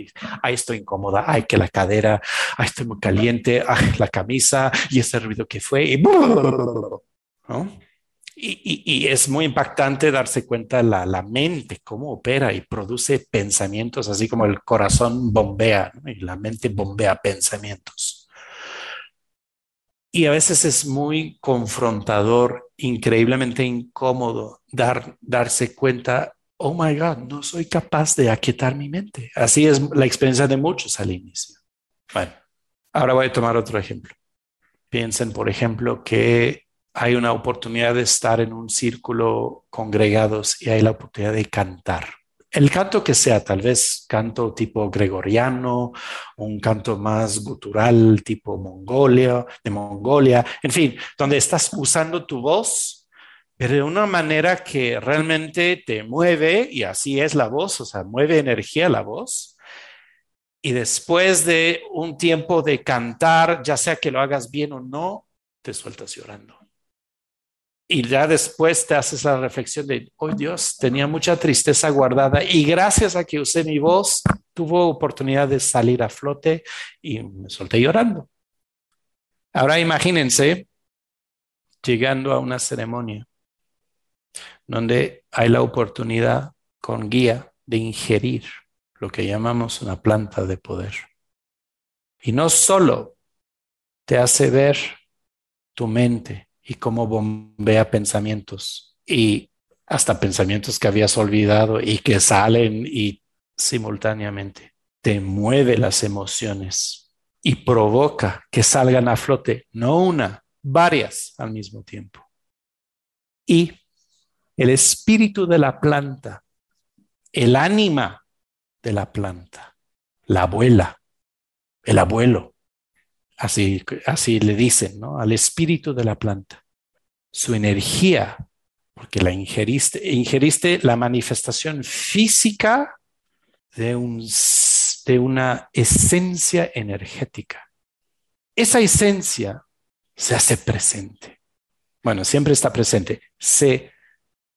S5: ay, estoy incómoda, ay, que la cadera, ay, estoy muy caliente, ay, la camisa y ese ruido que fue, y, ¿no? Y, es muy impactante darse cuenta la, la mente, cómo opera y produce pensamientos, así como el corazón bombea y la mente bombea pensamientos. Y a veces es muy confrontador, increíblemente incómodo dar, darse cuenta, oh my God, no soy capaz de aquietar mi mente. Así es la experiencia de muchos al inicio. Bueno, ahora voy a tomar otro ejemplo. Piensen, por ejemplo, que hay una oportunidad de estar en un círculo congregados y hay la oportunidad de cantar. El canto que sea, tal vez canto tipo gregoriano, un canto más gutural tipo Mongolia, de Mongolia, en fin, donde estás usando tu voz, pero de una manera que realmente te mueve, y así es la voz, o sea, mueve energía la voz. Y después de un tiempo de cantar, ya sea que lo hagas bien o no, te sueltas llorando y ya después te haces la reflexión de, oh Dios, tenía mucha tristeza guardada y gracias a que usé mi voz, tuvo oportunidad de salir a flote y me solté llorando. Ahora imagínense llegando a una ceremonia donde hay la oportunidad con guía de ingerir lo que llamamos una planta de poder. Y no solo te hace ver tu mente, y cómo bombea pensamientos y hasta pensamientos que habías olvidado y que salen y simultáneamente te mueve las emociones y provoca que salgan a flote, no una, varias al mismo tiempo. Y el espíritu de la planta, el ánima de la planta, la abuela, el abuelo, así, le dicen, ¿no? Al espíritu de la planta. Su energía, porque la ingeriste, ingeriste la manifestación física de, un, de una esencia energética. Esa esencia se hace presente. Bueno, siempre está presente. Se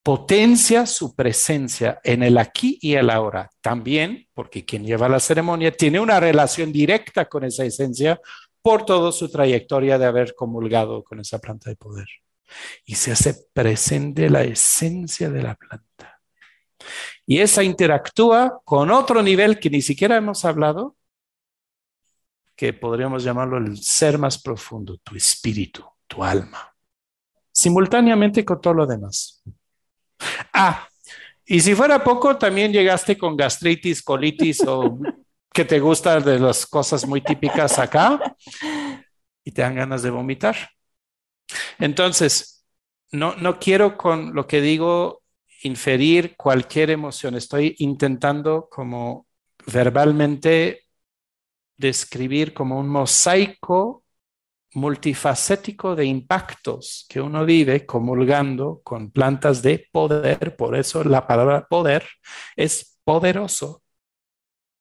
S5: potencia su presencia en el aquí y el ahora. También, porque quien lleva la ceremonia tiene una relación directa con esa esencia por toda su trayectoria de haber comulgado con esa planta de poder. Y se hace presente la esencia de la planta. Y esa interactúa con otro nivel que ni siquiera hemos hablado, que podríamos llamarlo el ser más profundo, tu espíritu, tu alma, simultáneamente con todo lo demás. Ah, y si fuera poco, también llegaste con gastritis, colitis o que te gustan de las cosas muy típicas acá y te dan ganas de vomitar. Entonces, no, no quiero con lo que digo inferir cualquier emoción. Estoy intentando como verbalmente describir como un mosaico multifacético de impactos que uno vive comulgando con plantas de poder. Por eso la palabra poder es poderoso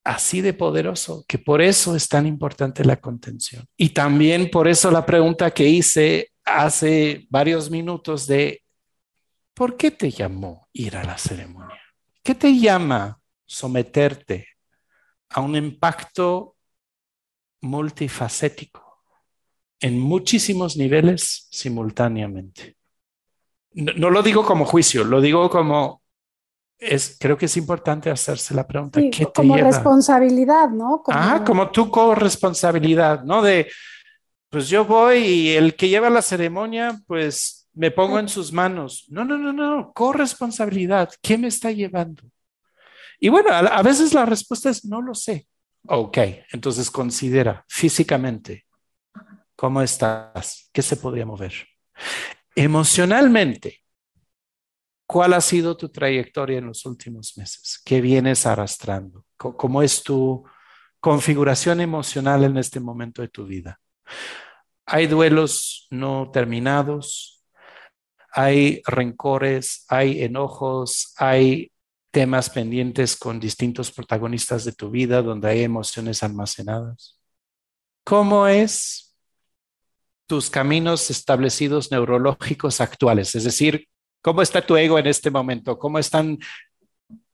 S5: así de poderoso que por eso es tan importante la contención. Y también por eso la pregunta que hice hace varios minutos de, ¿por qué te llamó ir a la ceremonia? ¿Qué te llama someterte a un impacto multifacético en muchísimos niveles simultáneamente? No, lo digo como juicio, lo digo como es, creo que es importante hacerse la pregunta, ¿qué te
S2: como responsabilidad, ¿no?
S5: Como... Ah, como tu corresponsabilidad, ¿no? De, pues yo voy y el que lleva la ceremonia, pues me pongo en sus manos. No, no, no, no, corresponsabilidad, ¿qué me está llevando? Y bueno, a, a veces la respuesta es, no lo sé. Ok, entonces considera físicamente cómo estás, qué se podría mover. Emocionalmente, ¿Cuál ha sido tu trayectoria en los últimos meses? ¿Qué vienes arrastrando? ¿Cómo es tu configuración emocional en este momento de tu vida? Hay duelos no terminados, hay rencores, hay enojos, hay temas pendientes con distintos protagonistas de tu vida donde hay emociones almacenadas. ¿Cómo es tus caminos establecidos neurológicos actuales? Es decir, ¿Cómo está tu ego en este momento? ¿Cómo están?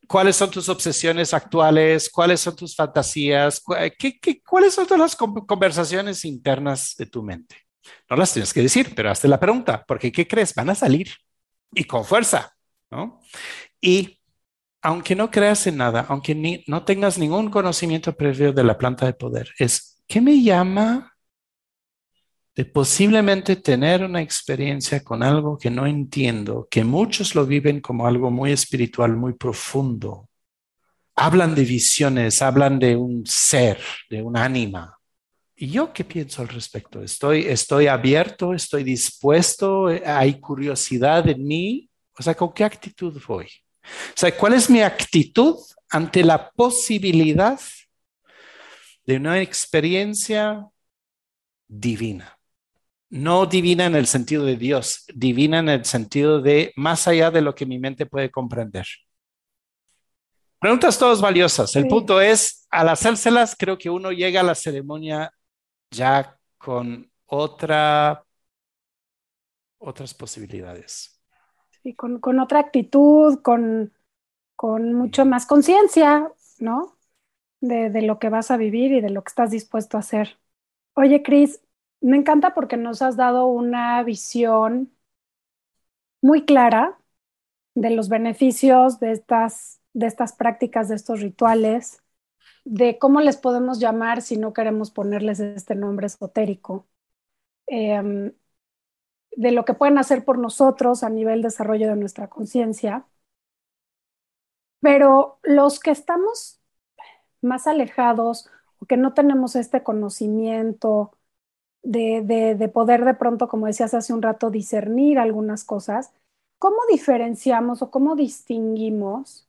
S5: ¿Cuáles son tus obsesiones actuales? ¿Cuáles son tus fantasías? cuáles son todas las conversaciones internas de tu mente? No las tienes que decir, pero hazte la pregunta, porque ¿qué crees? Van a salir y con fuerza, ¿no? Y aunque no creas en nada, aunque ni, no tengas ningún conocimiento previo de la planta de poder, es, ¿qué me llama de posiblemente tener una experiencia con algo que no entiendo, que muchos lo viven como algo muy espiritual, muy profundo. Hablan de visiones, hablan de un ser, de un ánima. ¿Y yo qué pienso al respecto? ¿Estoy, estoy abierto? ¿Estoy dispuesto? ¿Hay curiosidad en mí? O sea, ¿con qué actitud voy? O sea, ¿cuál es mi actitud ante la posibilidad de una experiencia divina? No divina en el sentido de Dios, divina en el sentido de más allá de lo que mi mente puede comprender. Preguntas todas valiosas. El punto es, al hacérselas, creo que uno llega a la ceremonia ya con otra, otras posibilidades.
S2: Sí, con, otra actitud, con, con mucho más conciencia, ¿no? De, de, lo que vas a vivir y de lo que estás dispuesto a hacer. Oye, Cris, me encanta porque nos has dado una visión muy clara de los beneficios de estas, de estas prácticas, de estos rituales, de cómo les podemos llamar si no queremos ponerles este nombre esotérico, em, de lo que pueden hacer por nosotros a nivel desarrollo de nuestra conciencia. Pero los que estamos más alejados o que no tenemos este conocimiento, de, poder de pronto, como decías hace un rato, discernir algunas cosas, ¿cómo diferenciamos o cómo distinguimos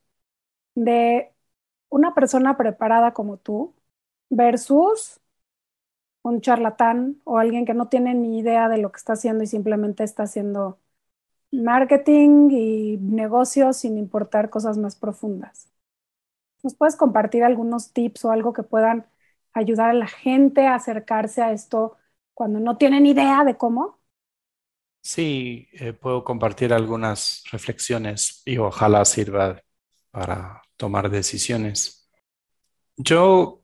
S2: de una persona preparada como tú versus un charlatán o alguien que no tiene ni idea de lo que está haciendo y simplemente está haciendo marketing y negocios sin importar cosas más profundas? ¿Nos puedes compartir algunos tips o algo que puedan ayudar a la gente a acercarse a esto cuando no tienen idea de cómo?
S5: Sí, eh, puedo compartir algunas reflexiones y ojalá sirva para tomar decisiones. Yo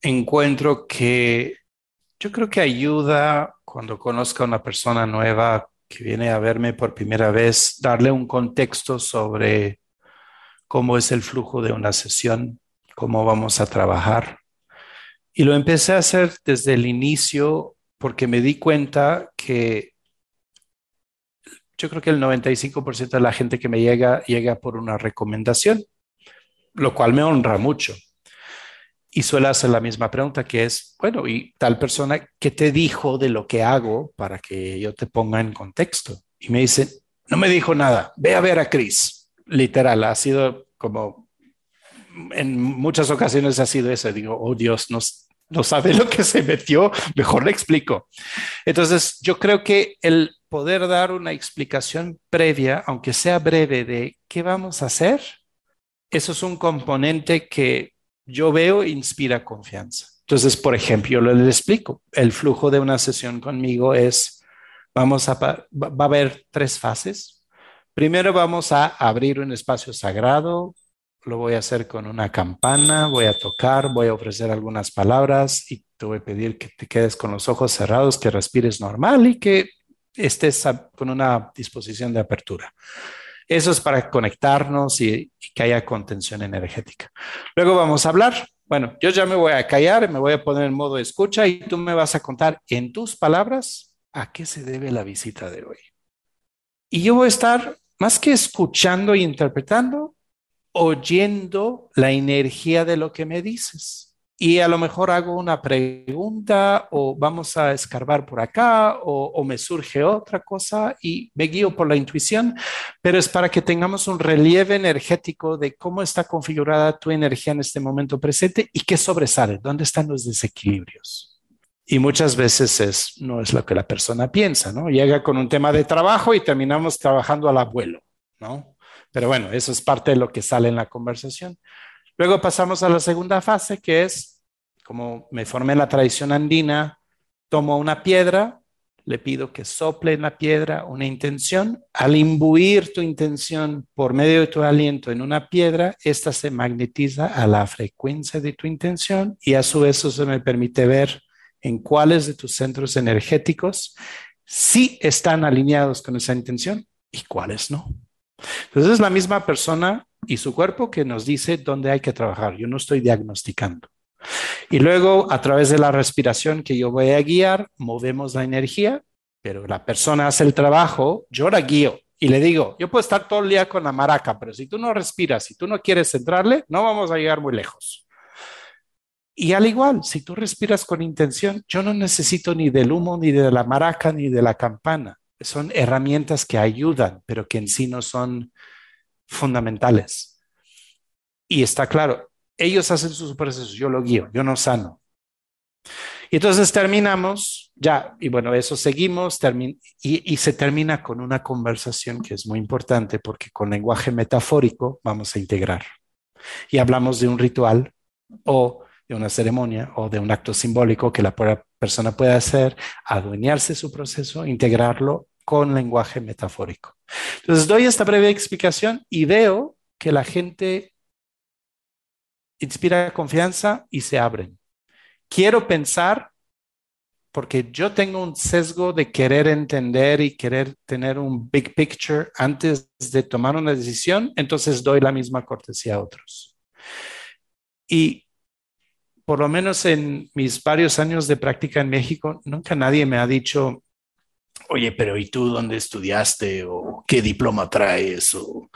S5: encuentro que yo creo que ayuda cuando conozca a una persona nueva que viene a verme por primera vez, darle un contexto sobre cómo es el flujo de una sesión, cómo vamos a trabajar. Y lo empecé a hacer desde el inicio porque me di cuenta que yo creo que el 95% de la gente que me llega llega por una recomendación, lo cual me honra mucho. Y suele hacer la misma pregunta que es, bueno, ¿y tal persona qué te dijo de lo que hago para que yo te ponga en contexto? Y me dice, no me dijo nada, ve a ver a Cris. literal, ha sido como en muchas ocasiones ha sido eso. Digo, oh Dios, no, no sabe lo que se metió, mejor le explico. Entonces, yo creo que el poder dar una explicación previa, aunque sea breve, de qué vamos a hacer, eso es un componente que yo veo inspira confianza. Entonces, por ejemplo, yo le explico, el flujo de una sesión conmigo es, vamos a, va a haber tres fases. Primero vamos a abrir un espacio sagrado, lo voy a hacer con una campana, voy a tocar, voy a ofrecer algunas palabras y te voy a pedir que te quedes con los ojos cerrados, que respires normal y que estés con una disposición de apertura. Eso es para conectarnos y, que haya contención energética. Luego vamos a hablar. Bueno, yo ya me voy a callar, me voy a poner en modo escucha y tú me vas a contar en tus palabras a qué se debe la visita de hoy. Y yo voy a estar más que escuchando e interpretando, oyendo la energía de lo que me dices y a lo mejor hago una pregunta o vamos a escarbar por acá o, me surge otra cosa y me guío por la intuición, pero es para que tengamos un relieve energético de cómo está configurada tu energía en este momento presente y qué sobresale, dónde están los desequilibrios. Y muchas veces es, no es lo que la persona piensa, ¿no? Llega con un tema de trabajo y terminamos trabajando al abuelo, ¿no? Pero bueno, eso es parte de lo que sale en la conversación. Luego pasamos a la segunda fase, que es como me formé en la tradición andina, tomo una piedra, le pido que sople en la piedra una intención. Al imbuir tu intención por medio de tu aliento en una piedra, esta se magnetiza a la frecuencia de tu intención y a su vez eso se me permite ver en cuáles de tus centros energéticos sí están alineados con esa intención y cuáles no. Entonces es la misma persona y su cuerpo que nos dice dónde hay que trabajar. Yo no estoy diagnosticando. Y luego, a través de la respiración que yo voy a guiar, movemos la energía, pero la persona hace el trabajo, yo la guío y le digo, yo puedo estar todo el día con la maraca, pero si tú no respiras, si tú no quieres centrarle, no vamos a llegar muy lejos. Y al igual, si tú respiras con intención, yo no necesito ni del humo, ni de la maraca, ni de la campana. Son herramientas que ayudan, pero que en sí no son fundamentales. Y está claro, ellos hacen sus procesos, yo lo guío, yo no sano. Y entonces terminamos, ya, y bueno, eso seguimos, y, y, se termina con una conversación que es muy importante porque con lenguaje metafórico vamos a integrar. Y hablamos de un ritual o de una ceremonia o de un acto simbólico que la persona puede hacer, adueñarse su proceso, integrarlo con lenguaje metafórico. Entonces doy esta breve explicación y veo que la gente inspira confianza y se abren. Quiero pensar, porque yo tengo un sesgo de querer entender y querer tener un big picture antes de tomar una decisión, entonces doy la misma cortesía a otros. Y por lo menos en mis varios años de práctica en México, nunca nadie me ha dicho, oye, pero ¿y tú dónde estudiaste? ¿O qué diploma traes? O,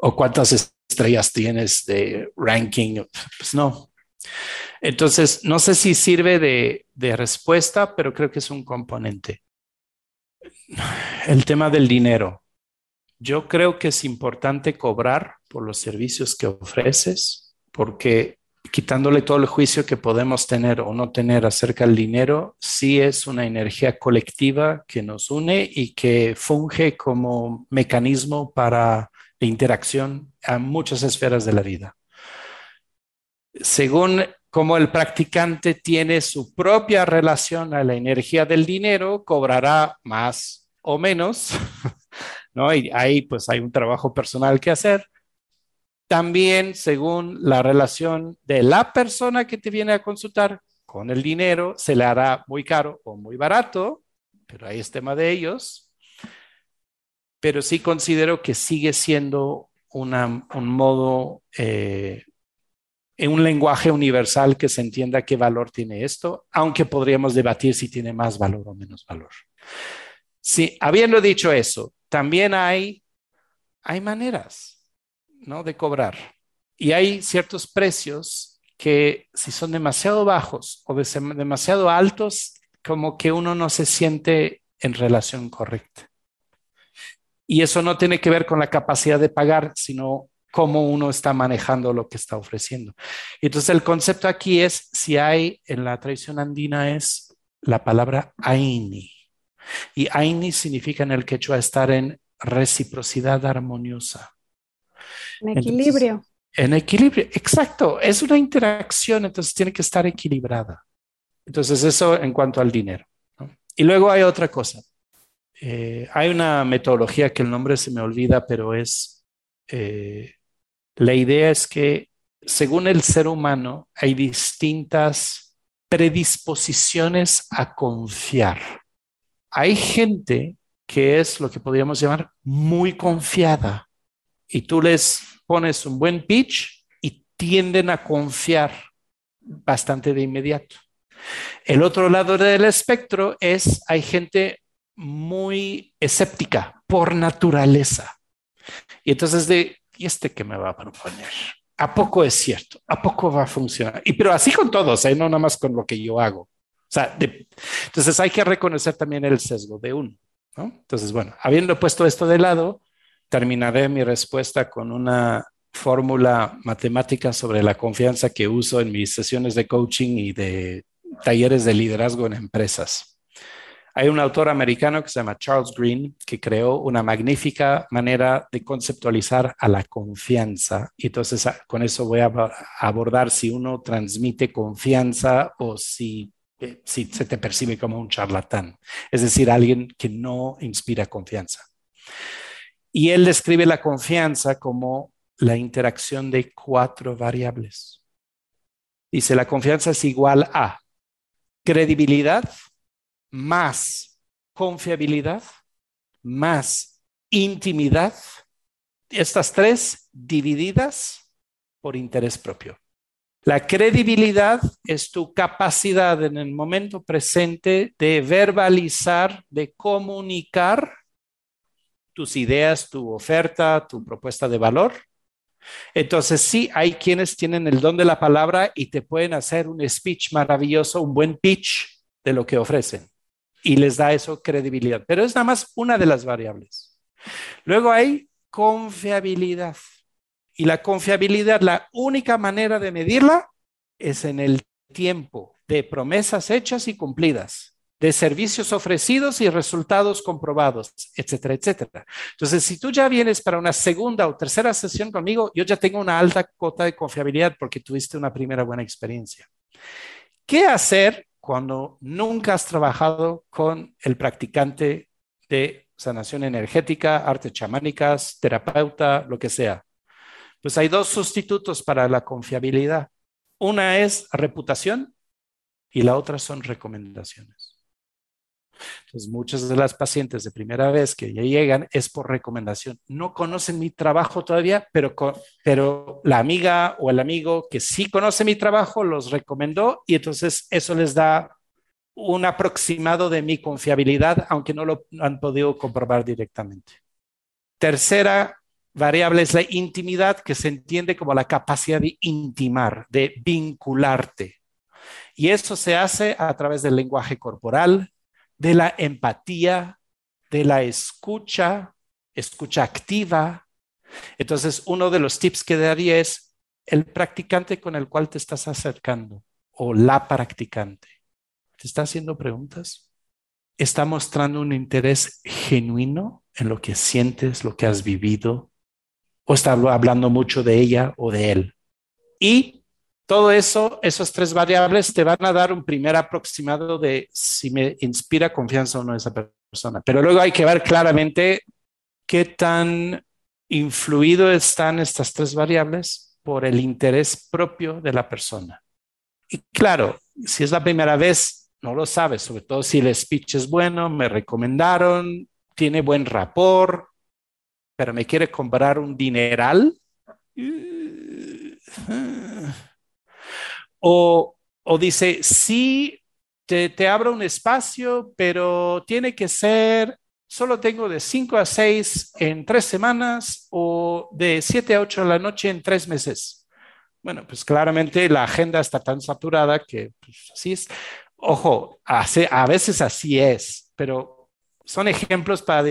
S5: o cuántas estrellas tienes de ranking, pues no. Entonces, no sé si sirve de, de respuesta, pero creo que es un componente. El tema del dinero. Yo creo que es importante cobrar por los servicios que ofreces, porque quitándole todo el juicio que podemos tener o no tener acerca del dinero, sí es una energía colectiva que nos une y que funge como mecanismo para interacción a muchas esferas de la vida. Según cómo el practicante tiene su propia relación a la energía del dinero, cobrará más o menos, (laughs) ¿no? Ahí pues hay un trabajo personal que hacer. También según la relación de la persona que te viene a consultar con el dinero, se le hará muy caro o muy barato, pero ahí es tema de ellos pero sí considero que sigue siendo un modo, eh, un lenguaje universal que se entienda qué valor tiene esto, aunque podríamos debatir si tiene más valor o menos valor. Sí, habiendo dicho eso, también hay, hay maneras ¿no? de cobrar y hay ciertos precios que si son demasiado bajos o demasiado altos, como que uno no se siente en relación correcta. Y eso no tiene que ver con la capacidad de pagar, sino cómo uno está manejando lo que está ofreciendo. Entonces el concepto aquí es, si hay en la tradición andina es la palabra aini. Y aini significa en el quechua estar en reciprocidad armoniosa.
S2: En equilibrio.
S5: en equilibrio, exacto. Es una interacción, entonces tiene que estar equilibrada. Entonces eso en cuanto al dinero. Y luego hay otra cosa. Eh, hay una metodología que el nombre se me olvida, pero es eh, la idea es que según el ser humano hay distintas predisposiciones a confiar. Hay gente que es lo que podríamos llamar muy confiada y tú les pones un buen pitch y tienden a confiar bastante de inmediato. El otro lado del espectro es hay gente muy escéptica por naturaleza. Y entonces de ¿y este que me va a proponer? ¿A poco es cierto? ¿A poco va a funcionar? Y pero así con todos, ¿eh? no nada más con lo que yo hago. O sea, entonces hay que reconocer también el sesgo de uno. ¿no? Entonces, bueno, habiendo puesto esto de lado, terminaré mi respuesta con una fórmula matemática sobre la confianza que uso en mis sesiones de coaching y de talleres de liderazgo en empresas. Hay un autor americano que se llama Charles Green que creó una magnífica manera de conceptualizar a la confianza. Y entonces ah, con eso voy a abordar si uno transmite confianza o si, eh, si se te percibe como un charlatán, es decir, alguien que no inspira confianza. Y él describe la confianza como la interacción de cuatro variables. Dice, la confianza es igual a credibilidad, más confiabilidad, más intimidad, estas tres divididas por interés propio. La credibilidad es tu capacidad en el momento presente de verbalizar, de comunicar tus ideas, tu oferta, tu propuesta de valor. Entonces sí, hay quienes tienen el don de la palabra y te pueden hacer un speech maravilloso, un buen pitch de lo que ofrecen y les da eso credibilidad. Pero es nada más una de las variables. Luego hay confiabilidad. Y la confiabilidad, la única manera de medirla es en el tiempo de promesas hechas y cumplidas, de servicios ofrecidos y resultados comprobados, etcétera, etcétera. Entonces, si tú ya vienes para una segunda o tercera sesión conmigo, yo ya tengo una alta cuota de confiabilidad porque tuviste una primera buena experiencia. ¿Qué hacer cuando nunca has trabajado con el practicante de sanación energética, artes chamánicas, terapeuta, lo que sea. Pues hay dos sustitutos para la confiabilidad. Una es reputación y la otra son recomendaciones. Entonces, muchas de las pacientes de primera vez que ya llegan es por recomendación. No conocen mi trabajo todavía, pero, pero la amiga o el amigo que sí conoce mi trabajo los recomendó y entonces eso les da un aproximado de mi confiabilidad, aunque no lo han podido comprobar directamente. Tercera variable es la intimidad, que se entiende como la capacidad de intimar, de vincularte. Y eso se hace a través del lenguaje corporal, de la empatía, de la escucha, escucha activa. Entonces, uno de los tips que daría es el practicante con el cual te estás acercando o la practicante. ¿Te está haciendo preguntas? ¿Está mostrando un interés genuino en lo que sientes, lo que has vivido? ¿O está hablando mucho de ella o de él? Y todo eso, esas tres variables te van a dar un primer aproximado de si me inspira confianza o no esa persona. Pero luego hay que ver claramente qué tan influido están estas tres variables por el interés propio de la persona. Y claro, si es la primera vez, no lo sabes, sobre todo si el speech es bueno, me recomendaron, tiene buen rapport, pero me quiere comprar un dineral. O, dice, sí, te, abro un espacio, pero tiene que ser, solo tengo de 5 a 6 en tres semanas o de 7 a 8 de la noche en tres meses. Bueno, pues claramente la agenda está tan saturada que pues, es. Ojo, a veces así es, pero son ejemplos para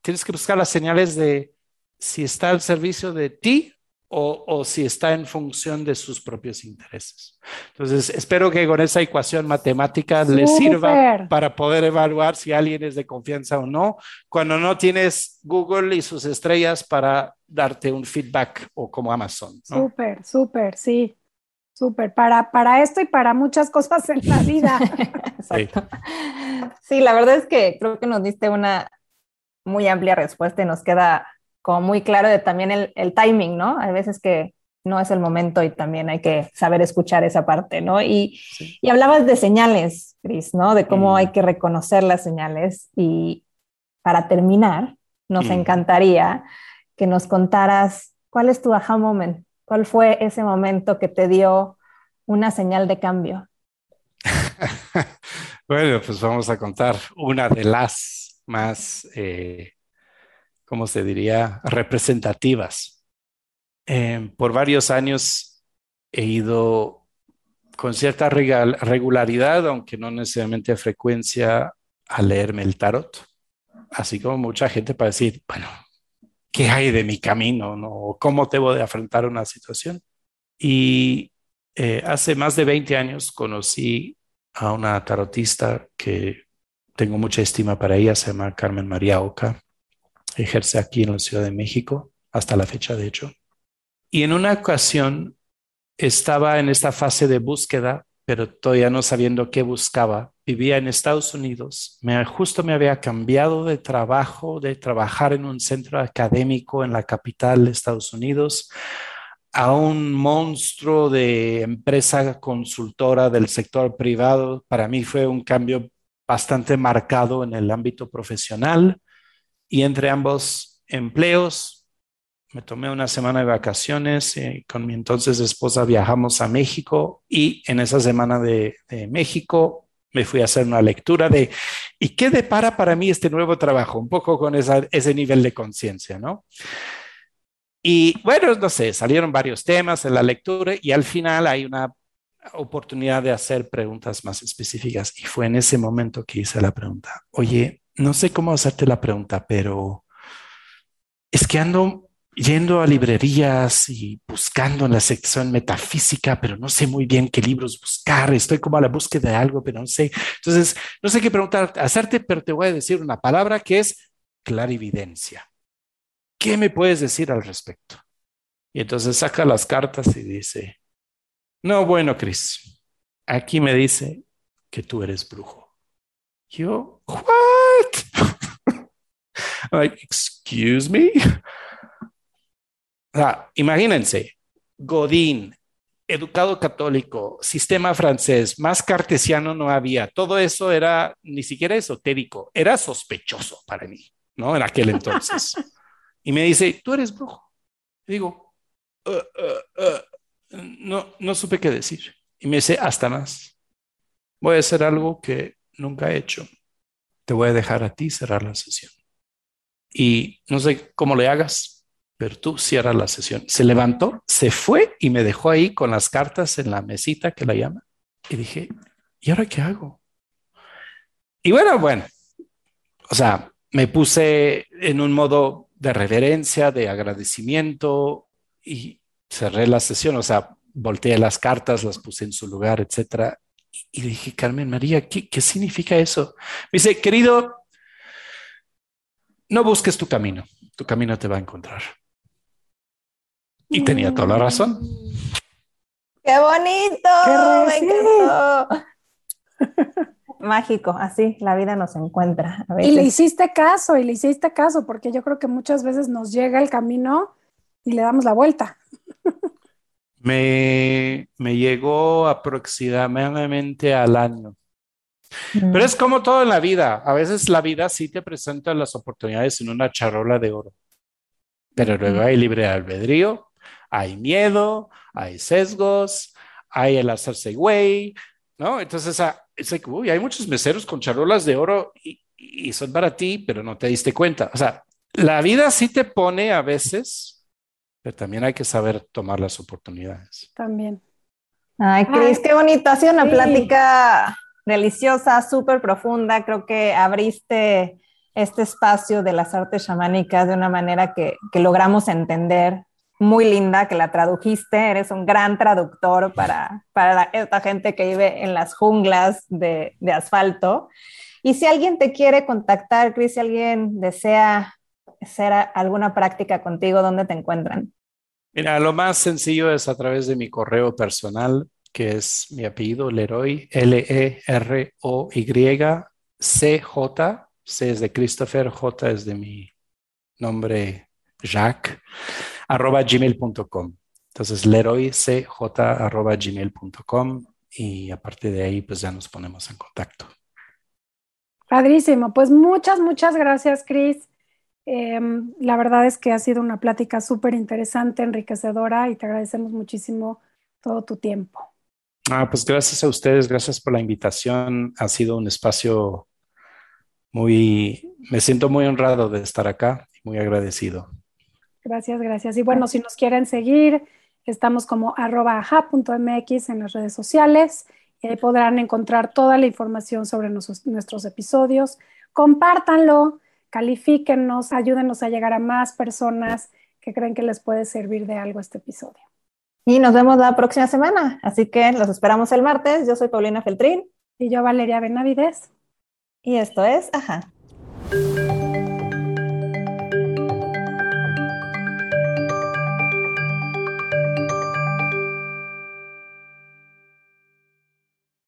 S5: tienes que buscar las señales de si está al servicio de ti o, si está en función de sus propios intereses. Entonces, espero que con esa ecuación matemática le sirva para poder evaluar si alguien es de confianza o no, cuando no tienes Google y sus estrellas para darte un feedback o como Amazon.
S2: Súper, súper, sí. Súper, para, para esto y para muchas cosas en la vida. (laughs)
S3: Exacto. Sí, la verdad es que creo que nos diste una muy amplia respuesta y nos queda como muy claro de también el, el, timing, ¿no? Hay veces que no es el momento y también hay que saber escuchar esa parte, ¿no? Y, y hablabas de señales, Cris, ¿no? De cómo mm. hay que reconocer las señales y para terminar, nos mm. encantaría que nos contaras cuál es tu aha moment, cuál fue ese momento que te dio una señal de cambio. (laughs)
S5: bueno, pues vamos a contar una de las más eh, como se diría, representativas. Eh, por varios años he ido con cierta regularidad, aunque no necesariamente frecuencia, a leerme el tarot, así como mucha gente para decir, bueno, ¿qué hay de mi camino? ¿no? ¿Cómo debo de afrontar una situación? Y eh, hace más de 20 años conocí a una tarotista que tengo mucha estima para ella, se llama Carmen María Oca ejerce aquí en la Ciudad de México, hasta la fecha de hecho. Y en una ocasión estaba en esta fase de búsqueda, pero todavía no sabiendo qué buscaba. Vivía en Estados Unidos, me, justo me había cambiado de trabajo, de trabajar en un centro académico en la capital de Estados Unidos, a un monstruo de empresa consultora del sector privado. Para mí fue un cambio bastante marcado en el ámbito profesional y entre ambos empleos me tomé una semana de vacaciones eh, con mi entonces esposa viajamos a México y en esa semana de, México me fui a hacer una lectura de ¿y qué depara para mí este nuevo trabajo? Un poco con ese nivel de conciencia, ¿no? Y bueno, no sé, salieron varios temas en la lectura y al final hay una oportunidad de hacer preguntas más específicas y fue en ese momento que hice la pregunta, oye, no sé cómo hacerte la pregunta, pero es que ando yendo a librerías y buscando en la sección metafísica, pero no sé muy bien qué libros buscar. Estoy como a la búsqueda de algo, pero no sé. Entonces, no sé qué preguntar, hacerte, pero te voy a decir una palabra que es clarividencia. ¿Qué me puedes decir al respecto? Y entonces saca las cartas y dice, no, bueno, Cris, aquí me dice que tú eres brujo. Yo, what? Like, excuse me. imagínense, Godín, educado católico, sistema francés, más cartesiano no había. Todo eso era ni siquiera esotérico, era sospechoso para mí, ¿no? En aquel entonces. y me dice, tú eres brujo. digo, uh, uh, uh, no, no supe qué decir. Y me dice, hasta más. Voy a hacer algo que nunca he hecho. Te voy a dejar a ti cerrar la sesión. Y no sé cómo le hagas, pero tú cierras la sesión. Se levantó, se fue y me dejó ahí con las cartas en la mesita que la llama. Y dije, ¿y ahora qué hago? Y bueno, bueno, o sea, me puse en un modo de reverencia, de agradecimiento y cerré la sesión, o sea, volteé las cartas, las puse en su lugar, etcétera. Y dije, Carmen María, ¿qué, ¿qué significa eso? Me dice, querido, no busques tu camino, tu camino te va a encontrar. Y tenía toda la razón.
S3: ¡Qué bonito! ¡Me encantó! (laughs) Mágico, así la vida nos encuentra.
S2: Y le hiciste caso, y le hiciste caso, porque yo creo que muchas veces nos llega el camino y le damos la vuelta. (laughs)
S5: Me, me llegó aproximadamente al año. Pero es como todo en la vida. A veces la vida sí te presenta las oportunidades en una charola de oro. Pero luego hay libre albedrío, hay miedo, hay sesgos, hay el hacerse güey, ¿no? Entonces, ah, es uy, hay muchos meseros con charolas de oro y, y son para ti, pero no te diste cuenta. O sea, la vida sí te pone a veces pero también hay que saber tomar las oportunidades.
S2: También.
S3: Ay, Cris, qué bonito. Ha sido una plática deliciosa, súper profunda. Creo que abriste este espacio de las artes chamánicas de una manera que, que logramos entender muy linda, que la tradujiste, eres un gran traductor para, para esta gente que vive en las junglas de, de asfalto. Y si alguien te quiere contactar, Cris, si alguien desea hacer alguna práctica contigo, ¿dónde te encuentran?
S5: Mira, lo más sencillo es a través de mi correo personal, que es mi apellido, Leroy, L-E-R-O-Y-C-J, C es de Christopher, J es de mi nombre, Jacques, arroba gmail.com. Entonces, leroycj arroba gmail.com y aparte de ahí, pues ya nos ponemos en contacto.
S2: Padrísimo, pues muchas, muchas gracias, Cris. Em, la verdad es que ha sido una plática súper interesante, enriquecedora y te agradecemos muchísimo todo tu tiempo.
S5: Ah, pues gracias a ustedes, gracias por la invitación. Ha sido un espacio muy, me siento muy honrado de estar acá y muy agradecido.
S2: Gracias, gracias. Y bueno, si nos quieren seguir, estamos como arroba en las redes sociales y ahí podrán encontrar toda la información sobre nuestros episodios. Compártanlo, califíquennos, ayúdenos a llegar a más personas que creen que les puede servir de algo este episodio.
S3: Y nos vemos la próxima semana, así que los esperamos el martes. Yo soy Paulina Feltrín.
S2: Y yo Valeria Benavides.
S3: Y esto es Ajá.